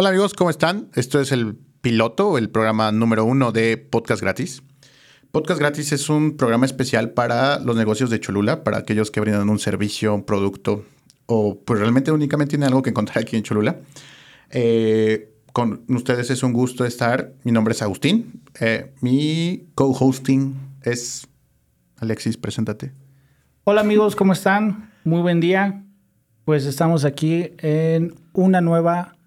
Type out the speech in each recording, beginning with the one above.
Hola amigos, ¿cómo están? Esto es el piloto, el programa número uno de Podcast Gratis. Podcast Gratis es un programa especial para los negocios de Cholula, para aquellos que brindan un servicio, un producto o pues realmente únicamente tienen algo que encontrar aquí en Cholula. Eh, con ustedes es un gusto estar. Mi nombre es Agustín. Eh, mi co-hosting es Alexis, preséntate. Hola amigos, ¿cómo están? Muy buen día. Pues estamos aquí en una nueva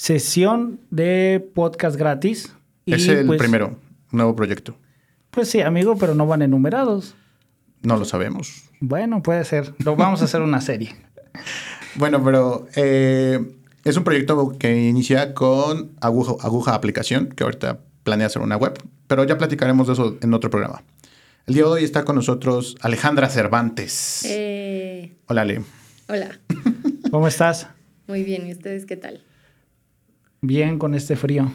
sesión de podcast gratis. es el pues, primero, nuevo proyecto. Pues sí, amigo, pero no van enumerados. No lo sabemos. Bueno, puede ser. Lo vamos a hacer una serie. bueno, pero eh, es un proyecto que inicia con Aguja, Aguja Aplicación, que ahorita planea hacer una web, pero ya platicaremos de eso en otro programa. El día de hoy está con nosotros Alejandra Cervantes. Eh, Hola, Ale. hola, ¿Cómo estás? muy bien. ¿Y ustedes qué tal? Bien con este frío.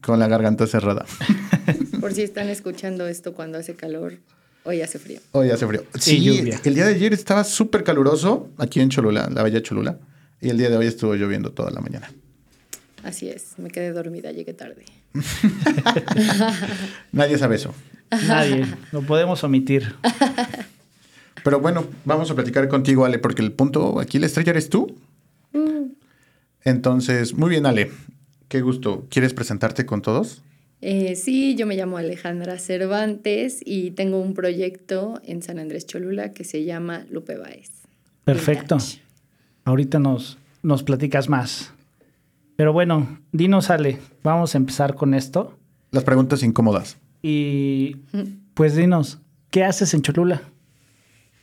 Con la garganta cerrada. Por si están escuchando esto cuando hace calor, hoy hace frío. Hoy hace frío. Y Sí, lluvia. el día de ayer estaba súper caluroso aquí en Cholula, la bella Cholula. Y el día de hoy estuvo lloviendo toda la mañana. Así es, me quedé dormida, llegué tarde. Nadie sabe eso. Nadie. Lo podemos omitir. Pero bueno, vamos a platicar contigo, Ale, porque el punto aquí, la estrella eres tú. Entonces, muy bien, Ale. Qué gusto. ¿Quieres presentarte con todos? Eh, sí, yo me llamo Alejandra Cervantes y tengo un proyecto en San Andrés Cholula que se llama Lupe Baez. Perfecto. Vintage. Ahorita nos, nos platicas más. Pero bueno, dinos, Ale, vamos a empezar con esto. Las preguntas incómodas. Y pues dinos, ¿qué haces en Cholula?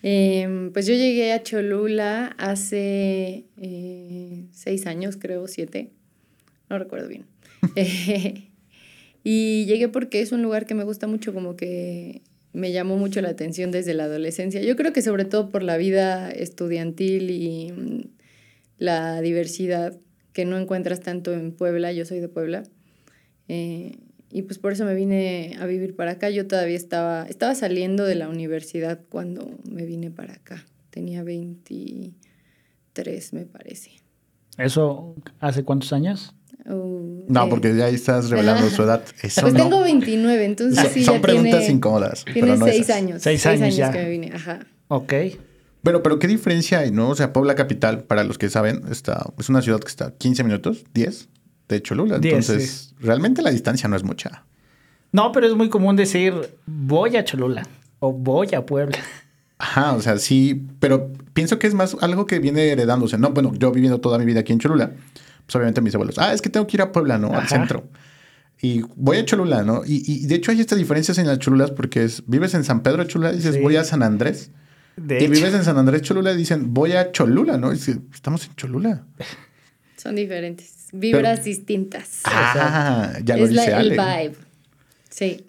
Em, pues yo llegué a Cholula hace eh, seis años, creo, siete. No recuerdo bien. Y llegué porque es un lugar que me gusta mucho, como que me llamó mucho la atención desde la adolescencia. Yo creo que sobre todo por la vida estudiantil y mm, la diversidad que no encuentras tanto en Puebla. Yo soy de Puebla. Eh, y pues por eso me vine a vivir para acá. Yo todavía estaba, estaba saliendo de la universidad cuando me vine para acá. Tenía 23, me parece. ¿Eso hace cuántos años? Uh, No, eh, porque ya estás revelando su edad. Eso Pues no. tengo 29, entonces Son- sí. son ya preguntas tiene, incómodas, Tiene pero no seis esas. años. Seis años ya. que me vine, ajá. Ok. Pero, pero ¿qué diferencia hay, no? O sea, Puebla Capital, para los que saben, está, es una ciudad que está 15 minutos, 10 de Cholula. 10, Entonces, realmente la distancia no es mucha. No, pero es muy común decir voy a Cholula o voy a Puebla. Ajá, o sea, sí, pero pienso que es más algo que viene heredándose. No, bueno, yo viviendo toda mi vida aquí en Cholula, pues obviamente mis abuelos, ah, es que tengo que ir a Puebla, ¿no? Al Ajá. centro. Y voy a Cholula, ¿no? Y, y de hecho hay estas diferencias en las Cholulas porque es, vives en San Pedro Cholula y dices, Sí. voy a San Andrés. De y hecho, vives en San Andrés Cholula y dicen, voy a Cholula, ¿no? Y dices, estamos en Cholula. Son diferentes. Vibras distintas. Ah, ya lo es dice la, el vibe. Sí.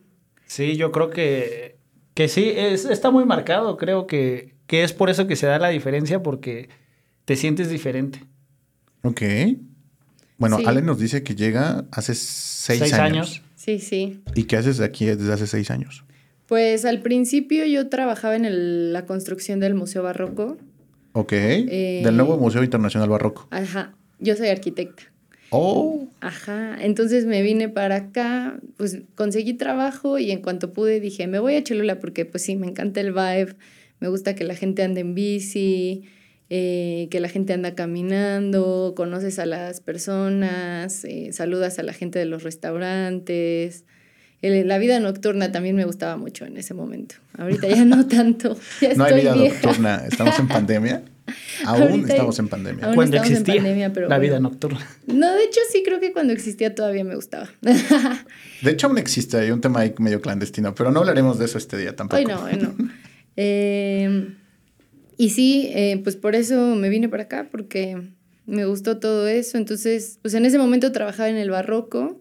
sí, yo creo que, que sí, es, está muy marcado. Creo que, que es por eso que se da la diferencia porque te sientes diferente. Ok. Bueno, Sí. Ale nos dice que llega hace seis, Seis años. años. Sí, sí. ¿Y qué haces aquí desde hace seis años? Pues al principio yo trabajaba en el- la construcción del Museo Barroco. Ok. Eh, Del nuevo Museo Internacional Barroco. Ajá. Yo soy arquitecta. Oh. Ajá, entonces me vine para acá, pues conseguí trabajo y en cuanto pude dije, me voy a Cholula porque pues sí, me encanta el vibe, me gusta que la gente ande en bici, eh, que la gente anda caminando, conoces a las personas, eh, saludas a la gente de los restaurantes. El- la vida nocturna también me gustaba mucho en ese momento. Ahorita ya no tanto, ya No hay vida vieja. nocturna. Estamos en pandemia. Aún Ahorita- estamos en pandemia. aún Cuando estamos en existía pandemia, pero la bueno. vida nocturna. No, de hecho sí creo que cuando existía todavía me gustaba. De hecho, aún existe. Hay un tema ahí medio clandestino, pero no hablaremos de eso este día tampoco. Hoy no, hoy no. Eh, y sí, eh, pues por eso me vine para acá, porque me gustó todo eso. Entonces, pues en ese momento trabajaba en el barroco.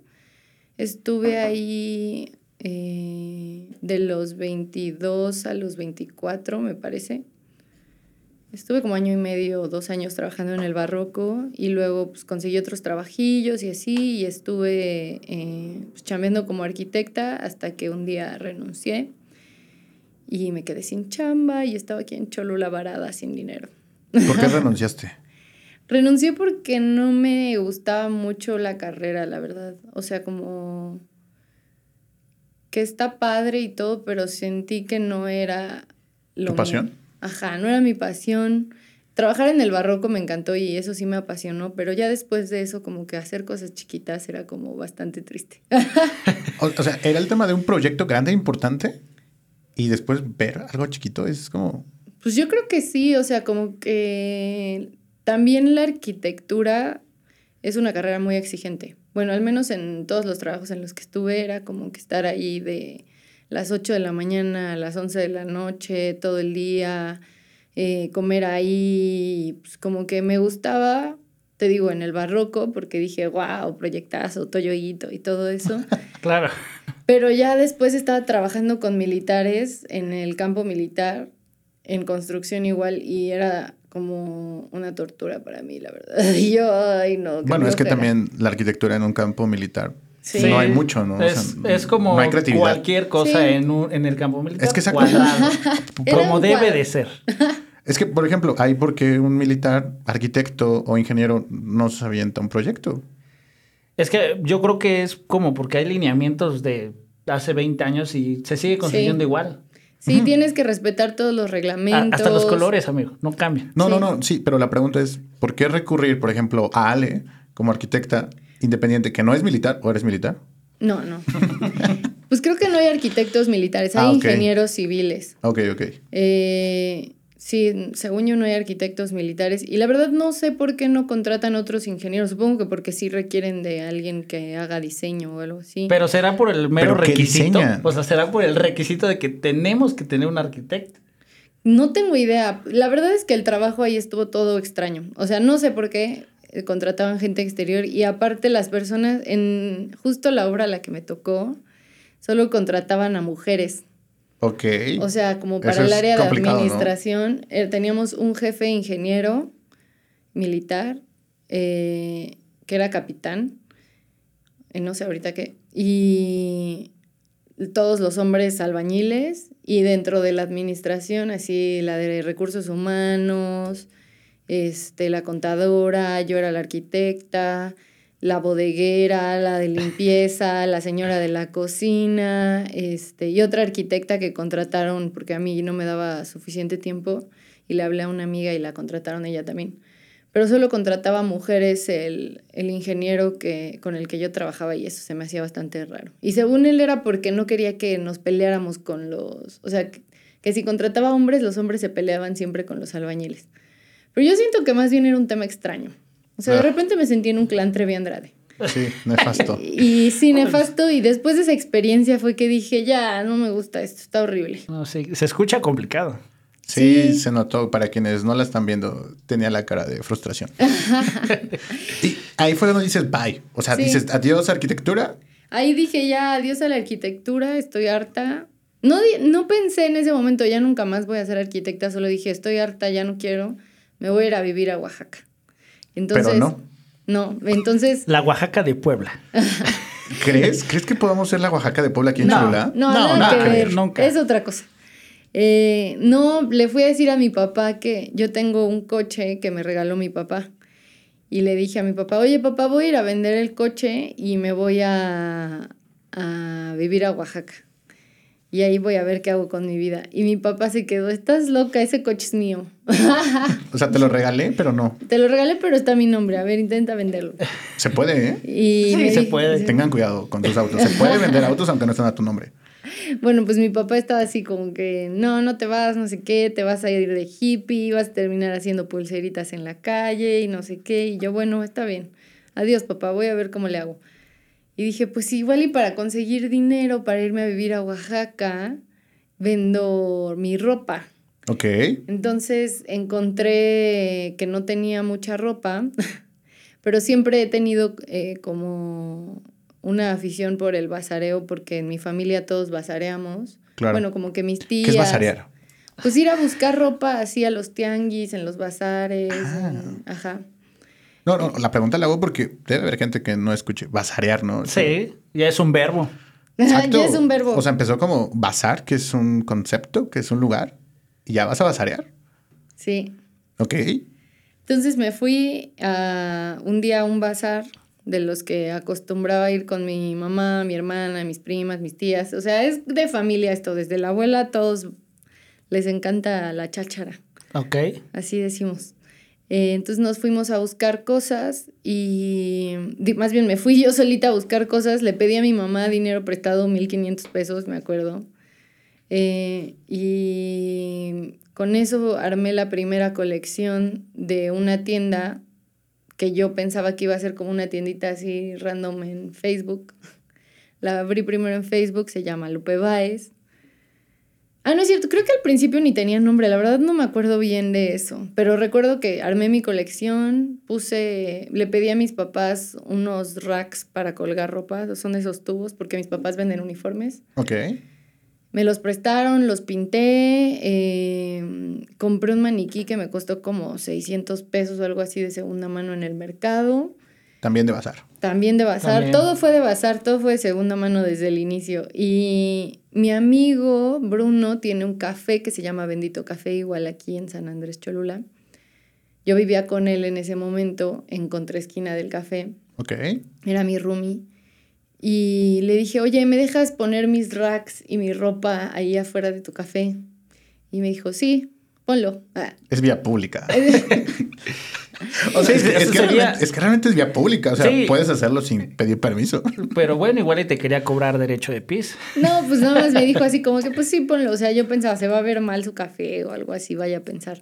Estuve ahí eh, de los 22 a los 24, me parece. Estuve como año y medio, dos años trabajando en el barroco y luego pues conseguí otros trabajillos y así y estuve eh, pues, chambeando como arquitecta hasta que un día renuncié y me quedé sin chamba y estaba aquí en Cholula varada sin dinero. ¿Por qué renunciaste? Renuncié porque no me gustaba mucho la carrera, la verdad. O sea, como que está padre y todo, pero sentí que no era lo ¿Tu pasión? Ajá, no era mi pasión. Trabajar en el barroco me encantó y eso sí me apasionó, pero ya después de eso como que hacer cosas chiquitas era como bastante triste. o, sea, era el tema de un proyecto grande e importante y después ver algo chiquito es como... Pues yo creo que sí, o sea, como que también la arquitectura es una carrera muy exigente. Bueno, al menos en todos los trabajos en los que estuve era como que estar ahí de las 8 de la mañana a las 11 de la noche, todo el día, eh, comer ahí, pues como que me gustaba, te digo, en el barroco, porque dije, wow, proyectazo, toyoito y todo eso. claro. Pero ya después estaba trabajando con militares en el campo militar, en construcción igual, y era como una tortura para mí, la verdad. Y yo, ay, no. Bueno, es que también la arquitectura en un campo militar No hay mucho, ¿no? Es, como cualquier cosa en, en el campo militar. Es que cuadrado, como debe de ser. Es que, por ejemplo, hay porque un militar, arquitecto o ingeniero no se avienta un proyecto. Es que yo creo que es como porque hay lineamientos de hace 20 años y se sigue construyendo igual. Sí, tienes que respetar todos los reglamentos. hasta los colores, amigo, no cambian. No, no, no, sí, pero la pregunta es, ¿por qué recurrir, por ejemplo, a Ale como arquitecta independiente que no es militar o eres militar? No, no. pues creo que no hay arquitectos militares, hay ah, ingenieros civiles. Ok, ok. Eh, Sí, según yo no hay arquitectos militares y la verdad no sé por qué no contratan otros ingenieros. Supongo que porque sí requieren de alguien que haga diseño o algo así. Pero será por el mero requisito. O sea, será por el requisito de que tenemos que tener un arquitecto. No tengo idea. La verdad es que el trabajo ahí estuvo todo extraño. O sea, no sé por qué eh, contrataban gente exterior y aparte las personas en justo la obra a la que me tocó solo contrataban a mujeres. Ok. O sea, como para el área de administración, eh, teníamos un jefe ingeniero militar eh, que era capitán, eh, no sé ahorita qué, y todos los hombres albañiles y dentro de la administración, así la de recursos humanos, este, la contadora, yo era la arquitecta, la bodeguera, la de limpieza, la señora de la cocina, este, y otra arquitecta que contrataron porque a mí no me daba suficiente tiempo y le hablé a una amiga y la contrataron ella también. Pero solo contrataba mujeres el, el ingeniero que, con el que yo trabajaba y eso se me hacía bastante raro. Y según él era porque no quería que nos peleáramos con los... O sea, que, que si contrataba hombres, los hombres se peleaban siempre con los albañiles. Pero yo siento que más bien era un tema extraño. O sea, de ah. repente me sentí en un clan Trevi Andrade. Sí, nefasto. y sí, nefasto. Y después de esa experiencia fue que dije, ya, no me gusta esto, está horrible. No, sí, se escucha complicado. Sí, se notó. Para quienes no la están viendo, tenía la cara de frustración. y ahí fue donde dices bye. O sea, dices adiós arquitectura. Ahí dije ya adiós a la arquitectura, estoy harta. No, no pensé en ese momento, ya nunca más voy a ser arquitecta, solo dije, estoy harta, ya no quiero, me voy a ir a vivir a Oaxaca. Entonces, Pero no. No, entonces... La Oaxaca de Puebla. ¿Crees? ¿Crees que podamos ser la Oaxaca de Puebla aquí en no, No, no, nada que ver. Nunca. Es otra cosa. Eh, no, le fui a decir a mi papá que yo tengo un coche que me regaló mi papá. Y le dije a mi papá, oye papá, voy a ir a vender el coche y me voy a, a vivir a Oaxaca y ahí voy a ver qué hago con mi vida. Y mi papá se quedó, estás loca, ese coche es mío. o sea, te lo regalé, pero no. Te lo regalé, pero está mi nombre. A ver, intenta venderlo. Se puede, ¿eh? Y sí, se puede. Tengan cuidado con tus autos. Se puede vender autos aunque no estén a tu nombre. Bueno, pues mi papá estaba así como que, no, no te vas, no sé qué, te vas a ir de hippie, vas a terminar haciendo pulseritas en la calle y no sé qué. Y yo, bueno, está bien. Adiós, papá, voy a ver cómo le hago. Y dije, pues igual y para conseguir dinero para irme a vivir a Oaxaca, vendo mi ropa. Ok. Entonces encontré que no tenía mucha ropa, pero siempre he tenido eh, como una afición por el basareo, porque en mi familia todos basareamos. Claro. Bueno, como que mis tías... ¿Qué es basarear? Pues ir a buscar ropa así a los tianguis, en los bazares. Ah. Ajá. No, no, la pregunta la hago porque debe haber gente que no escuche basarear, ¿no? Sí, ya es un verbo. Exacto. ya es un verbo. O sea, empezó como bazar, que es un concepto, que es un lugar, y ya vas a basarear. Sí. Ok. Entonces me fui a un día a un bazar de los que acostumbraba a ir con mi mamá, mi hermana, mis primas, mis tías. O sea, es de familia esto, desde la abuela a todos les encanta la cháchara. Ok. Así decimos. Eh, entonces nos fuimos a buscar cosas y más bien me fui yo solita a buscar cosas, le pedí a mi mamá dinero prestado, 1500 pesos, me acuerdo. Eh, y con eso armé la primera colección de una tienda que yo pensaba que iba a ser como una tiendita así random en Facebook. La abrí primero en Facebook, se llama Lupe Baez. Ah, no es cierto, creo que al principio ni tenía nombre, la verdad no me acuerdo bien de eso, pero recuerdo que armé mi colección, puse, le pedí a mis papás unos racks para colgar ropa, son esos tubos, porque mis papás venden uniformes. Ok. Me los prestaron, los pinté, eh, compré un maniquí que me costó como 600 pesos o algo así de segunda mano en el mercado. También de bazar. También de bazar. Todo fue de bazar, todo fue de segunda mano desde el inicio. Y mi amigo Bruno tiene un café que se llama Bendito Café, igual aquí en San Andrés Cholula. Yo vivía con él en ese momento en contraesquina del café. Ok. Era mi roomie. Y le dije, oye, ¿me dejas poner mis racks y mi ropa ahí afuera de tu café? Y me dijo, sí, ponlo. Ah. Es vía pública. O sea, es, que realmente, es vía pública, o sea, puedes hacerlo sin pedir permiso. Pero bueno, igual y te quería cobrar derecho de pis. No, pues nada más me dijo así como que pues sí, ponlo. O sea, yo pensaba, se va a ver mal su café o algo así, vaya a pensar.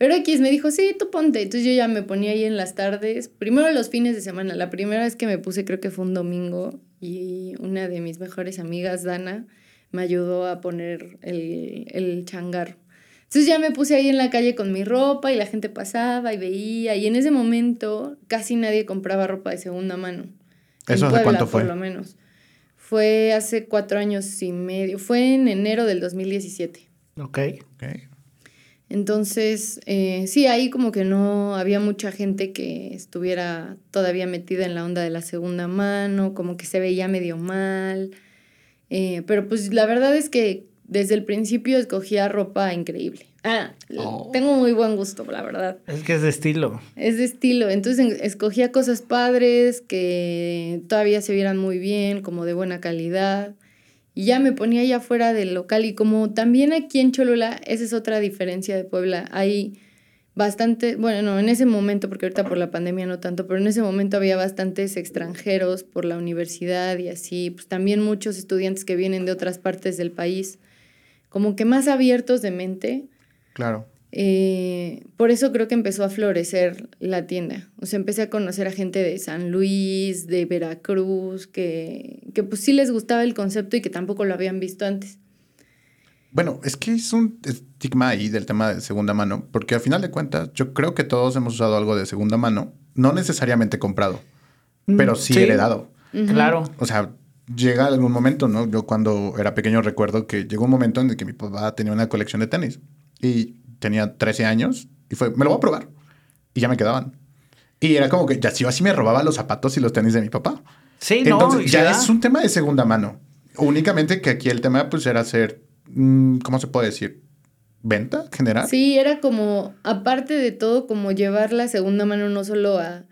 Pero X me dijo, sí, tú ponte. Entonces yo ya me ponía ahí en las tardes, primero los fines de semana. La primera vez que me puse creo que fue un domingo y una de mis mejores amigas, Dana, me ayudó a poner el, el changar. Entonces ya me puse ahí en la calle con mi ropa y la gente pasaba y veía y en ese momento casi nadie compraba ropa de segunda mano. ¿Eso hace cuánto fue? Por lo menos. Fue hace cuatro años y medio. Fue en enero del 2017. Ok. okay. Entonces, eh, sí, ahí como que no había mucha gente que estuviera todavía metida en la onda de la segunda mano, como que se veía medio mal. Eh, pero pues la verdad es que desde el principio escogía ropa increíble. Ah, oh. tengo muy buen gusto, la verdad. Es que es de estilo. Es de estilo. Entonces escogía cosas padres que todavía se vieran muy bien, como de buena calidad. Y ya me ponía allá afuera del local. Y como también aquí en Cholula, esa es otra diferencia de Puebla. Hay bastante, bueno, no, en ese momento, porque ahorita por la pandemia no tanto, pero en ese momento había bastantes extranjeros por la universidad y así, pues también muchos estudiantes que vienen de otras partes del país como que más abiertos de mente. Claro. Eh, por eso creo que empezó a florecer la tienda. O sea, empecé a conocer a gente de San Luis, de Veracruz, que, que pues sí les gustaba el concepto y que tampoco lo habían visto antes. Bueno, es que es un estigma ahí del tema de segunda mano, porque al final de cuentas yo creo que todos hemos usado algo de segunda mano, no necesariamente comprado, mm, pero sí, heredado. Claro. O sea, llega algún momento, ¿no? Yo cuando era pequeño recuerdo que llegó un momento en el que mi papá tenía una colección de tenis y tenía 13 años y fue, me lo voy a probar. Y ya me quedaban. Y era como que ya si yo así me robaba los zapatos y los tenis de mi papá. Sí, Entonces, no. ya es un tema de segunda mano. Únicamente que aquí el tema pues era hacer, mm, ¿cómo se puede decir? ¿Venta general? Sí, era como, aparte de todo, como llevar la segunda mano no solo a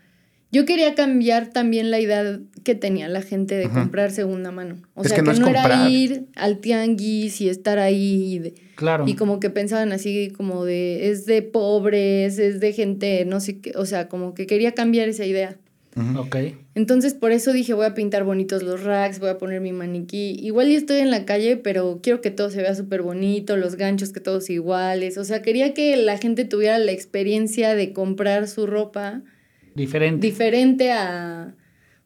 yo quería cambiar también la idea que tenía la gente de comprar segunda mano. O sea, que, no, era ir al tianguis y estar ahí. claro. Y como que pensaban así como de, es de pobres, es de gente, no sé qué. O sea, como que quería cambiar esa idea. Ok. Entonces, por eso dije, voy a pintar bonitos los racks, voy a poner mi maniquí. Igual ya estoy en la calle, pero quiero que todo se vea súper bonito, los ganchos que todos iguales. O sea, quería que la gente tuviera la experiencia de comprar su ropa Diferente. Diferente a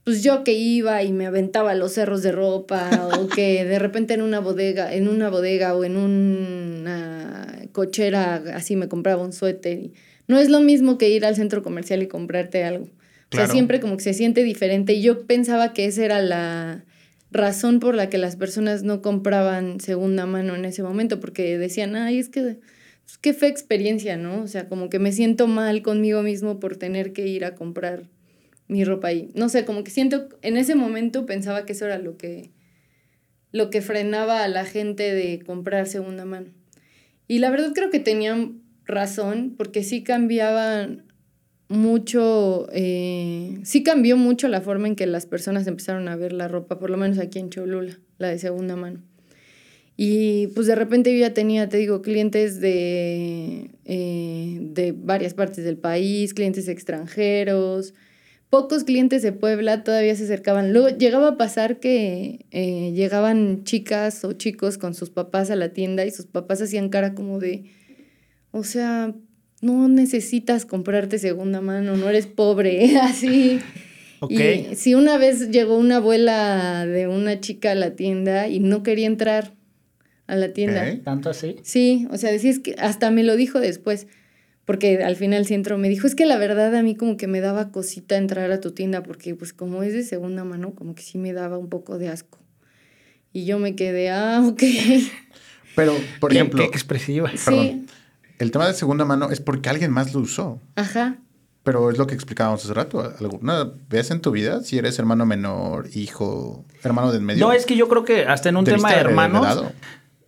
pues yo que iba y me aventaba los cerros de ropa o que de repente en una bodega, en una bodega o en una cochera así me compraba un suéter. No es lo mismo que ir al centro comercial y comprarte algo. O sea, siempre como que se siente diferente y yo pensaba que esa era la razón por la que las personas no compraban segunda mano en ese momento porque decían, "Ay, es que qué fue experiencia, ¿no? O sea, como que me siento mal conmigo mismo por tener que ir a comprar mi ropa ahí. No sé, como que siento, en ese momento pensaba que eso era lo que, lo que frenaba a la gente de comprar segunda mano. Y la verdad creo que tenían razón, porque sí cambiaban mucho, eh, sí cambió mucho la forma en que las personas empezaron a ver la ropa, por lo menos aquí en Cholula, la de segunda mano. Y pues de repente yo ya tenía, te digo, clientes de, eh, de varias partes del país, clientes extranjeros, pocos clientes de Puebla todavía se acercaban. Luego llegaba a pasar que eh, llegaban chicas o chicos con sus papás a la tienda y sus papás hacían cara como de, o sea, no necesitas comprarte segunda mano, no eres pobre, así. Y si una vez llegó una abuela de una chica a la tienda y no quería entrar a la tienda. ¿Tanto así? Sí, o sea, decís que hasta me lo dijo después, porque al final el centro me dijo, es que la verdad a mí como que me daba cosita entrar a tu tienda, porque pues como es de segunda mano, como que sí me daba un poco de asco. Y yo me quedé, ah, ok. Pero, por ejemplo... Qué expresiva. Sí. El tema de segunda mano es porque alguien más lo usó. Ajá. Pero es lo que explicábamos hace rato. ¿Alguna vez en tu vida, si eres hermano menor, hijo, hermano del medio? No, es que yo creo que hasta en un tema de hermanos,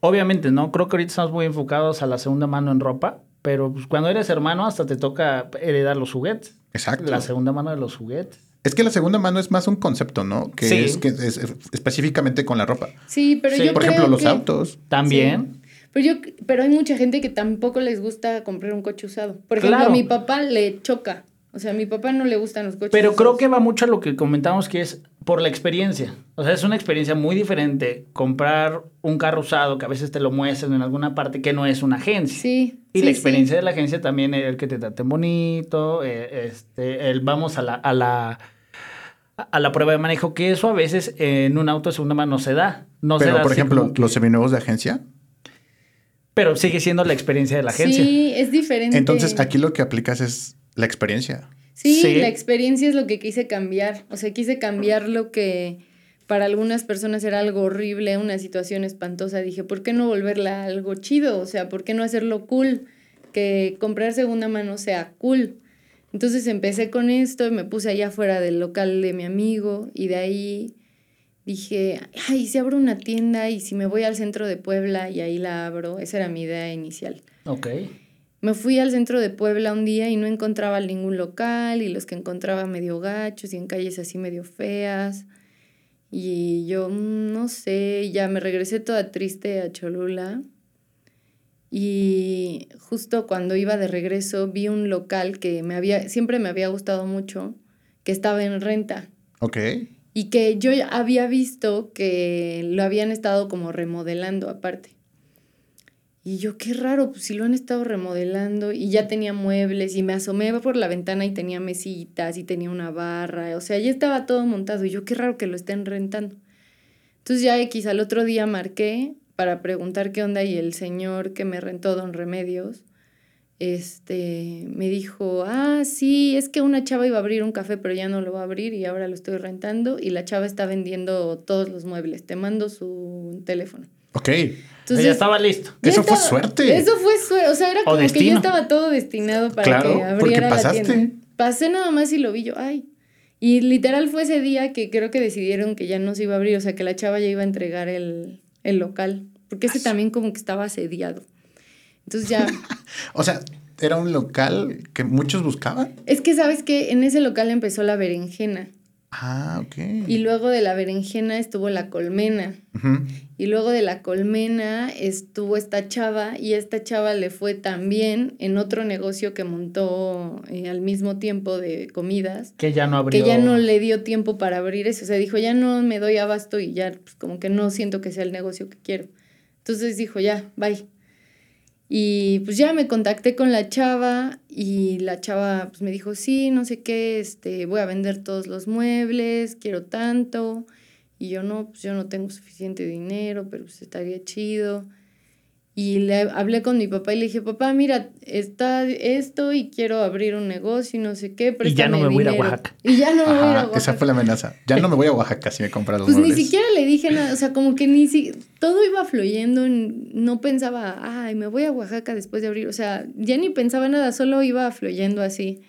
obviamente, ¿no? Creo que ahorita estamos muy enfocados a la segunda mano en ropa, pero pues, cuando eres hermano hasta te toca heredar los juguetes. Exacto. La segunda mano de los juguetes. Es que la segunda mano es más un concepto, ¿no? Que es que es específicamente con la ropa. Sí, pero yo Por ejemplo, los autos. También. Pero, yo, pero hay mucha gente que tampoco les gusta comprar un coche usado. Por ejemplo, a mi papá le choca. O sea, a mi papá no le gustan los coches Pero creo que va mucho a lo que comentamos que es por la experiencia. O sea, es una experiencia muy diferente comprar un carro usado que a veces te lo muestran en alguna parte que no es una agencia. Sí. Y la experiencia de la agencia también es el que te traten bonito, eh, este, el vamos a la, a la a la prueba de manejo, que eso a veces en un auto de segunda mano no se da. No Pero, se da por ejemplo, los seminuevos de agencia. Pero sigue siendo la experiencia de la agencia. Sí, es diferente. Entonces, aquí lo que aplicas es la experiencia. Sí, la experiencia es lo que quise cambiar. O sea, quise cambiar lo que para algunas personas era algo horrible, una situación espantosa. Dije, ¿por qué no volverla algo chido? O sea, ¿por qué no hacerlo cool? Que comprar segunda mano sea cool. Entonces empecé con esto y me puse allá afuera del local de mi amigo y de ahí dije, ay, si abro una tienda y si me voy al centro de Puebla y ahí la abro, esa era mi idea inicial. Ok. Me fui al centro de Puebla un día y no encontraba ningún local y los que encontraba medio gachos y en calles así medio feas. Y yo, mm, no sé, ya me regresé toda triste a Cholula. Y justo cuando iba de regreso vi un local que me había, siempre me había gustado mucho, que estaba en renta. Ok. Y que yo había visto que lo habían estado como remodelando aparte. Y yo, qué raro, pues si lo han estado remodelando y ya tenía muebles y me asomé por la ventana y tenía mesitas y tenía una barra, o sea, ya estaba todo montado y yo, qué raro que lo estén rentando. Entonces ya X al otro día marqué para preguntar qué onda y el señor que me rentó Don Remedios, este, me dijo, ah, sí, es que una chava iba a abrir un café pero ya no lo va a abrir y ahora lo estoy rentando y la chava está vendiendo todos los muebles, te mando su teléfono. Ok. Entonces, ya estaba listo. Eso fue suerte. Eso fue suerte. O sea, era como que ya estaba todo destinado para que abriera la tienda. Pasé nada más y lo vi yo. Ay. Y literal fue ese día que creo que decidieron que ya no se iba a abrir. O sea, que la chava ya iba a entregar el, el local. Porque ese también como que estaba asediado. Entonces ya. o sea, era un local que muchos buscaban. Es que, ¿sabes que En ese local empezó la berenjena. Ah, ok. Y luego de la berenjena estuvo la colmena. Y luego de la colmena estuvo esta chava y esta chava le fue también en otro negocio que montó eh, al mismo tiempo de comidas. Que ya no abrió. Que ya no le dio tiempo para abrir eso. O sea, dijo, ya no me doy abasto y ya pues, como que no siento que sea el negocio que quiero. Entonces dijo, ya, bye. Y pues ya me contacté con la chava y la chava pues me dijo, sí, no sé qué, este, voy a vender todos los muebles, quiero tanto. Y yo no, pues yo no tengo suficiente dinero, pero pues estaría chido. Y le hablé con mi papá y le dije, papá, mira, está esto y quiero abrir un negocio y no sé qué. Y ya no me voy a ir a Oaxaca. Y ya no me voy a Oaxaca. Esa fue la amenaza. Ya no me voy a Oaxaca si me compras los pues muebles. ni siquiera le dije nada. O sea, como que ni si... Todo iba fluyendo. No pensaba, ay, me voy a Oaxaca después de abrir. O sea, ya ni pensaba nada. Solo iba fluyendo así.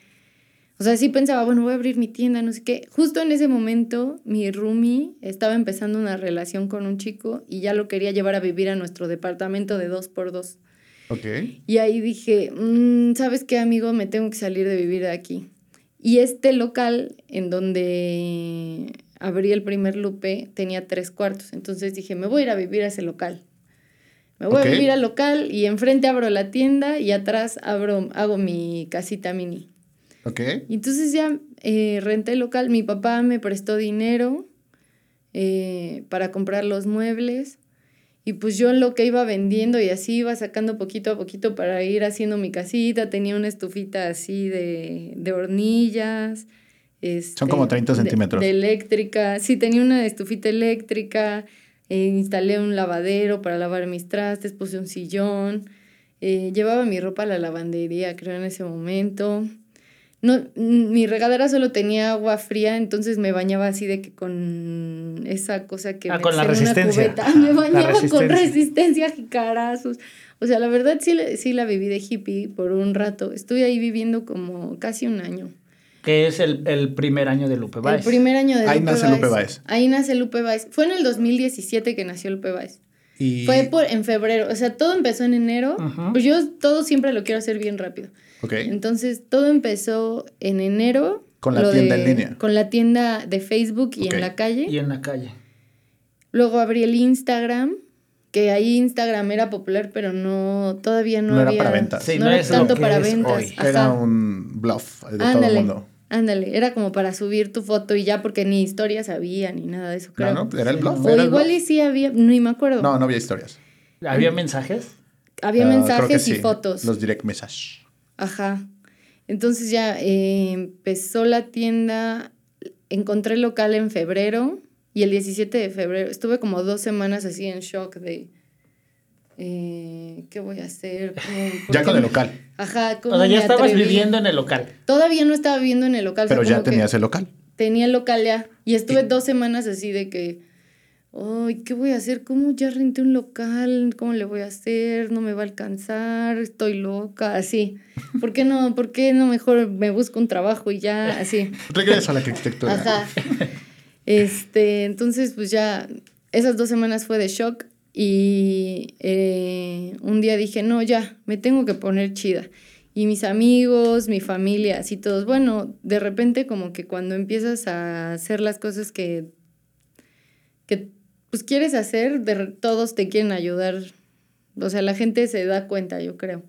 O sea, sí pensaba, bueno, voy a abrir mi tienda, no sé qué. Justo en ese momento, mi roomie estaba empezando una relación con un chico y ya lo quería llevar a vivir a nuestro departamento de dos por dos. Ok. Y ahí dije, mm, ¿sabes qué, amigo? Me tengo que salir de vivir de aquí. Y este local en donde abrí el primer lupe tenía tres cuartos. Entonces dije, me voy a ir a vivir a ese local. Me voy a vivir al local y enfrente abro la tienda y atrás abro, hago mi casita mini. Ok. Y entonces ya eh, renté el local. Mi papá me prestó dinero eh, para comprar los muebles. Y pues yo lo que iba vendiendo y así iba sacando poquito a poquito para ir haciendo mi casita. Tenía una estufita así de, de hornillas. este, Son como 30 de- centímetros. De, eléctrica. Sí, tenía una estufita eléctrica. eh, instalé un lavadero para lavar mis trastes. Puse un sillón. eh, llevaba mi ropa a la lavandería, creo, en ese momento. No, mi regadera solo tenía agua fría, entonces me bañaba así de que con esa cosa que Ah, metes con la en una resistencia. cubeta. Me bañaba con resistencia. resistencia, jicarazos. O sea, la verdad sí, la- sí la viví de hippie por un rato. Estuve ahí viviendo como casi un año. Que es el, el primer año de Lupe El Baez. primer año de Ahí Lupe nace Lupe Baez. Ahí nace Lupe Baez. Fue en el 2017 que nació Lupe Baez. Y... Fue por, en febrero. O sea, todo empezó en enero. Ujú. Pues yo todo siempre lo quiero hacer bien rápido. Entonces, todo empezó en enero. Con la tienda de- en línea. Con la tienda de Facebook y en la calle. Y en la calle. Luego abrí el Instagram, que ahí Instagram era popular, pero no, todavía no, No era para ventas. Sí, no, no era es tanto que para es ventas. Era un bluff de todo el ándale, mundo. ándale. Era como para subir tu foto y ya, porque ni historias había, ni nada de eso, creo. No, no, era el bluff. no. O era igual bluff. y sí había, ni me acuerdo. No, no había historias. ¿Había mensajes? había Ah, creo mensajes que y sí, fotos. Los direct message. Ajá. Entonces ya eh, empezó la tienda, encontré el local en febrero y el 17 de febrero estuve como dos semanas así en shock de eh, ¿qué voy a hacer? ¿Cómo- por Ya con el local. Ajá, ¿cómo O sea, ya estabas atreví? viviendo en el local. Todavía no estaba viviendo en el local. Pero ya tenías el local. Tenía el local ya y estuve dos semanas así de que Ay, ¿qué voy a hacer? ¿Cómo ya renté un local? ¿Cómo le voy a hacer? No me va a alcanzar, estoy loca, así. ¿Por qué no? ¿Por qué no mejor me busco un trabajo y ya así? Regresa a la arquitectura. Ajá. Este, entonces, pues ya, esas dos semanas fue de shock y eh, un día dije, no, ya, me tengo que poner chida. Y mis amigos, mi familia, así todos, bueno, de repente como que cuando empiezas a hacer las cosas que, que pues quieres hacer, de, todos te quieren ayudar. O sea, la gente se da cuenta, yo creo.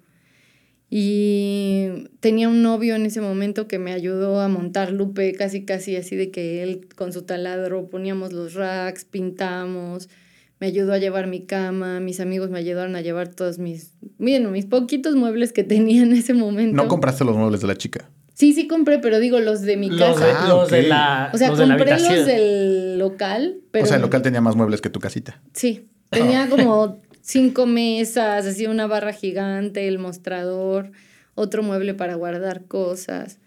Y tenía un novio en ese momento que me ayudó a montar Lupe, casi casi así de que él con su taladro poníamos los racks, pintamos, me ayudó a llevar mi cama, mis amigos me ayudaron a llevar todos mis, miren, mis poquitos muebles que tenía en ese momento. No compraste los muebles de la chica. Sí, sí compré, pero digo los de mi Los, casa. de, Ah, los de ok. la, o sea, los de la compré los del local, pero... O sea, el local tenía más muebles que tu casita. Sí, tenía como cinco mesas, así una barra gigante, el mostrador, otro mueble para guardar cosas.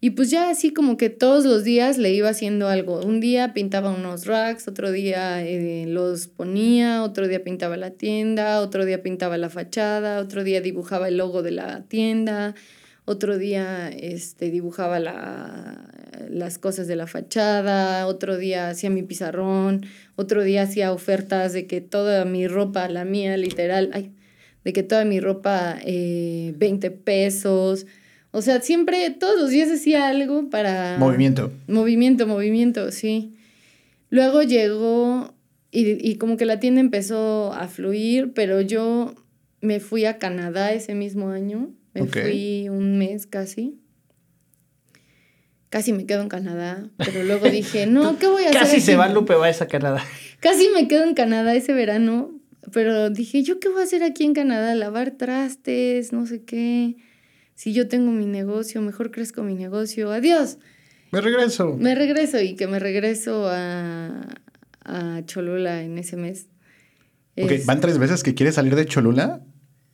Y pues ya así como que todos los días le iba haciendo algo. Un día pintaba unos racks, otro día eh, los ponía, otro día pintaba la tienda, otro día pintaba la fachada, otro día dibujaba el logo de la tienda, otro día este, dibujaba la, las cosas de la fachada, otro día hacía mi pizarrón, otro día hacía ofertas de que toda mi ropa, la mía literal, ay, de que toda mi ropa eh, 20 pesos. O sea, siempre, todos los días hacía algo para... Movimiento. Movimiento, movimiento, sí. Luego llegó y, y como que la tienda empezó a fluir, pero yo me fui a Canadá ese mismo año. Me fui un mes casi. Casi me quedo en Canadá, pero luego dije, no, ¿qué voy a hacer? Casi se va Lupe Baez a Canadá. Casi me quedo en Canadá ese verano, pero dije, ¿yo qué voy a hacer aquí en Canadá? Lavar trastes, no sé qué. Si yo tengo mi negocio, mejor crezco mi negocio. Adiós. Me regreso. Me regreso y que me regreso a, a Cholula en ese mes. Ok, Es- van tres veces que quieres salir de Cholula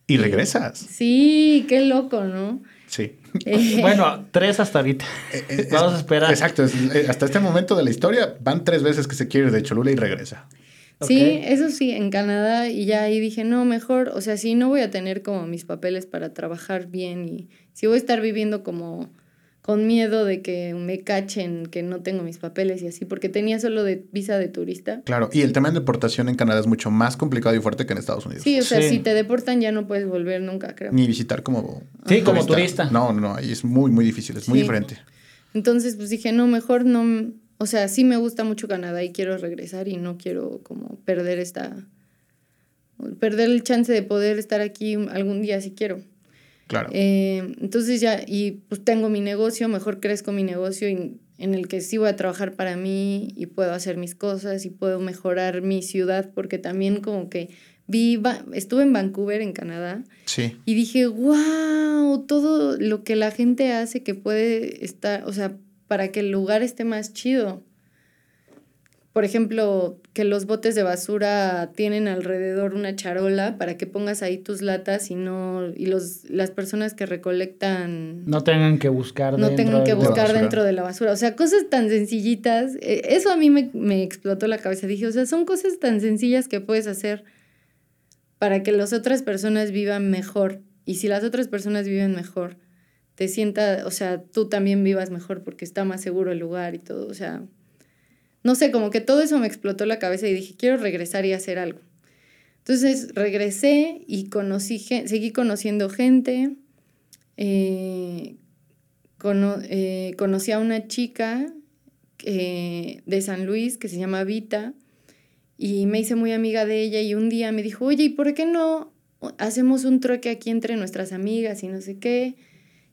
y regresas. Sí, qué loco, ¿no? Sí. Eh, Bueno, tres hasta ahorita. Eh, eh, Vamos es- a esperar. Exacto. es- hasta este momento de la historia van tres veces que se quiere ir de Cholula y regresa. Sí, eso sí, en Canadá y ya ahí dije, no, mejor, o sea, sí, no voy a tener como mis papeles para trabajar bien y si voy a estar viviendo como con miedo de que me cachen que no tengo mis papeles y así, porque tenía solo de visa de turista. Claro. Y el tema de deportación en Canadá es mucho más complicado y fuerte que en Estados Unidos. Sí, o sea, Sí. si te deportan ya no puedes volver nunca, creo. Ni visitar como. Sí, como turista. No, no, no. Ahí es muy, muy difícil. Es muy diferente. Entonces, pues dije, no, mejor no, o sea, sí me gusta mucho Canadá y quiero regresar y no quiero como perder esta, perder el chance de poder estar aquí algún día si quiero. Claro. Eh, entonces ya, y pues tengo mi negocio, mejor crezco mi negocio y, en el que sí voy a trabajar para mí y puedo hacer mis cosas y puedo mejorar mi ciudad, porque también como que vi, estuve en Vancouver, en Canadá, sí. y dije, wow, todo lo que la gente hace que puede estar, o sea, para que el lugar esté más chido por ejemplo, que los botes de basura tienen alrededor una charola para que pongas ahí tus latas y no y los las personas que recolectan no tengan que buscar no tengan que buscar dentro de la basura, o sea, cosas tan sencillitas, eh, eso a mí me, me explotó la cabeza, dije, o sea, son cosas tan sencillas que puedes hacer para que las otras personas vivan mejor. Y si las otras personas viven mejor, te sienta, o sea, tú también vivas mejor porque está más seguro el lugar y todo, o sea, no sé, como que todo eso me explotó la cabeza y dije, quiero regresar y hacer algo. Entonces regresé y conocí, seguí conociendo gente. Eh, eh, conocí a una chica eh, de San Luis que se llama Vita y me hice muy amiga de ella y un día me dijo, oye, ¿y por qué no hacemos un trueque aquí entre nuestras amigas y no sé qué?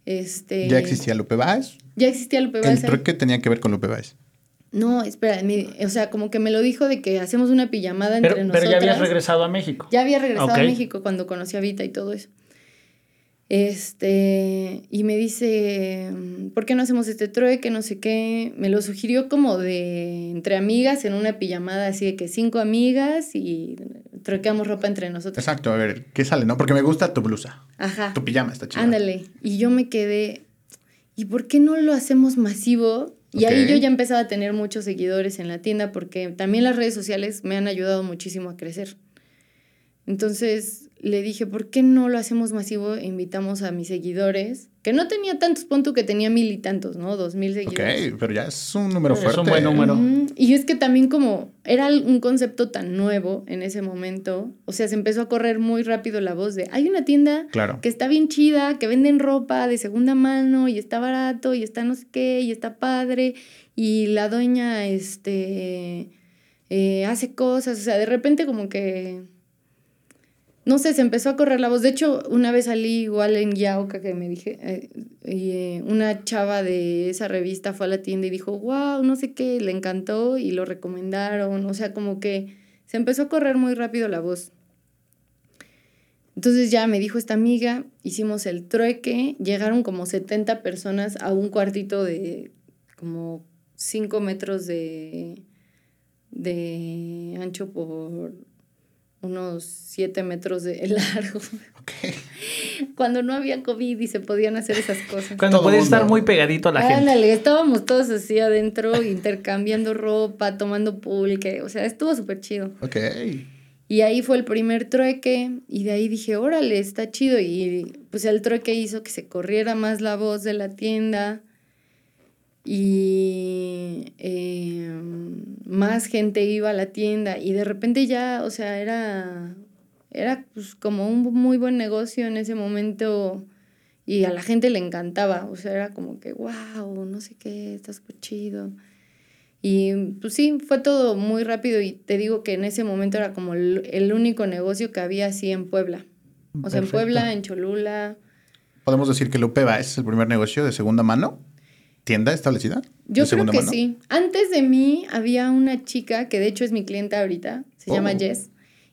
Este, ¿Ya existía Lupe Baez? Ya existía Lupe Baez. ¿El trueque tenía que ver con Lupe Baez? No, espera, o sea, como que me lo dijo de que hacemos una pijamada entre nosotros. Pero ya habías regresado a México. Ya había regresado a México cuando conocí a Vita y todo eso. Este, y me dice, ¿por qué no hacemos este trueque? No sé qué. Me lo sugirió como de entre amigas en una pijamada así de que cinco amigas y troqueamos ropa entre nosotros. Exacto, a ver, ¿qué sale, no? Porque me gusta tu blusa. Ajá. Tu pijama está chida. Ándale. Y yo me quedé, ¿y por qué no lo hacemos masivo? Y ahí yo ya empezaba a tener muchos seguidores en la tienda porque también las redes sociales me han ayudado muchísimo a crecer. Entonces le dije, ¿por qué no lo hacemos masivo? E invitamos a mis seguidores, que no tenía tantos, puntos que tenía mil y tantos, ¿no? Dos mil seguidores. Ok, pero ya es un número fuerte. Es un buen número. Y es que también como era un concepto tan nuevo en ese momento, o sea, se empezó a correr muy rápido la voz de, hay una tienda que está bien chida, que venden ropa de segunda mano y está barato y está no sé qué y está padre y la doña, este, eh, hace cosas, o sea, de repente como que no sé, se empezó a correr la voz. De hecho, una vez salí igual en Yauca que me dije, eh, eh, una chava de esa revista fue a la tienda y dijo, wow, no sé qué, le encantó y lo recomendaron. O sea, como que se empezó a correr muy rápido la voz. Entonces ya me dijo esta amiga, hicimos el trueque, llegaron como 70 personas a un cuartito de como 5 metros de, de ancho por unos siete metros de largo. Cuando no había COVID y se podían hacer esas cosas. Cuando podía estar muy pegadito a la gente. estábamos todos así adentro, intercambiando ropa, tomando pulque, o sea, estuvo súper chido. Ok. Y ahí fue el primer trueque y de ahí dije, órale, está chido. Y pues el trueque hizo que se corriera más la voz de la tienda y em, más gente iba a la tienda y de repente ya, o sea, era, era pues como un muy buen negocio en ese momento y a la gente le encantaba, o sea, era como que, wow, no sé qué, estás chido. Y pues sí, fue todo muy rápido y te digo que en ese momento era como el, único negocio que había así en Puebla. O sea, en Puebla, en Cholula. ¿Podemos decir que Lupeva es el primer negocio de segunda mano? Tienda establecida? Yo creo que sí. Antes de mí había una chica que de hecho es mi clienta ahorita, se llama oh. Jess,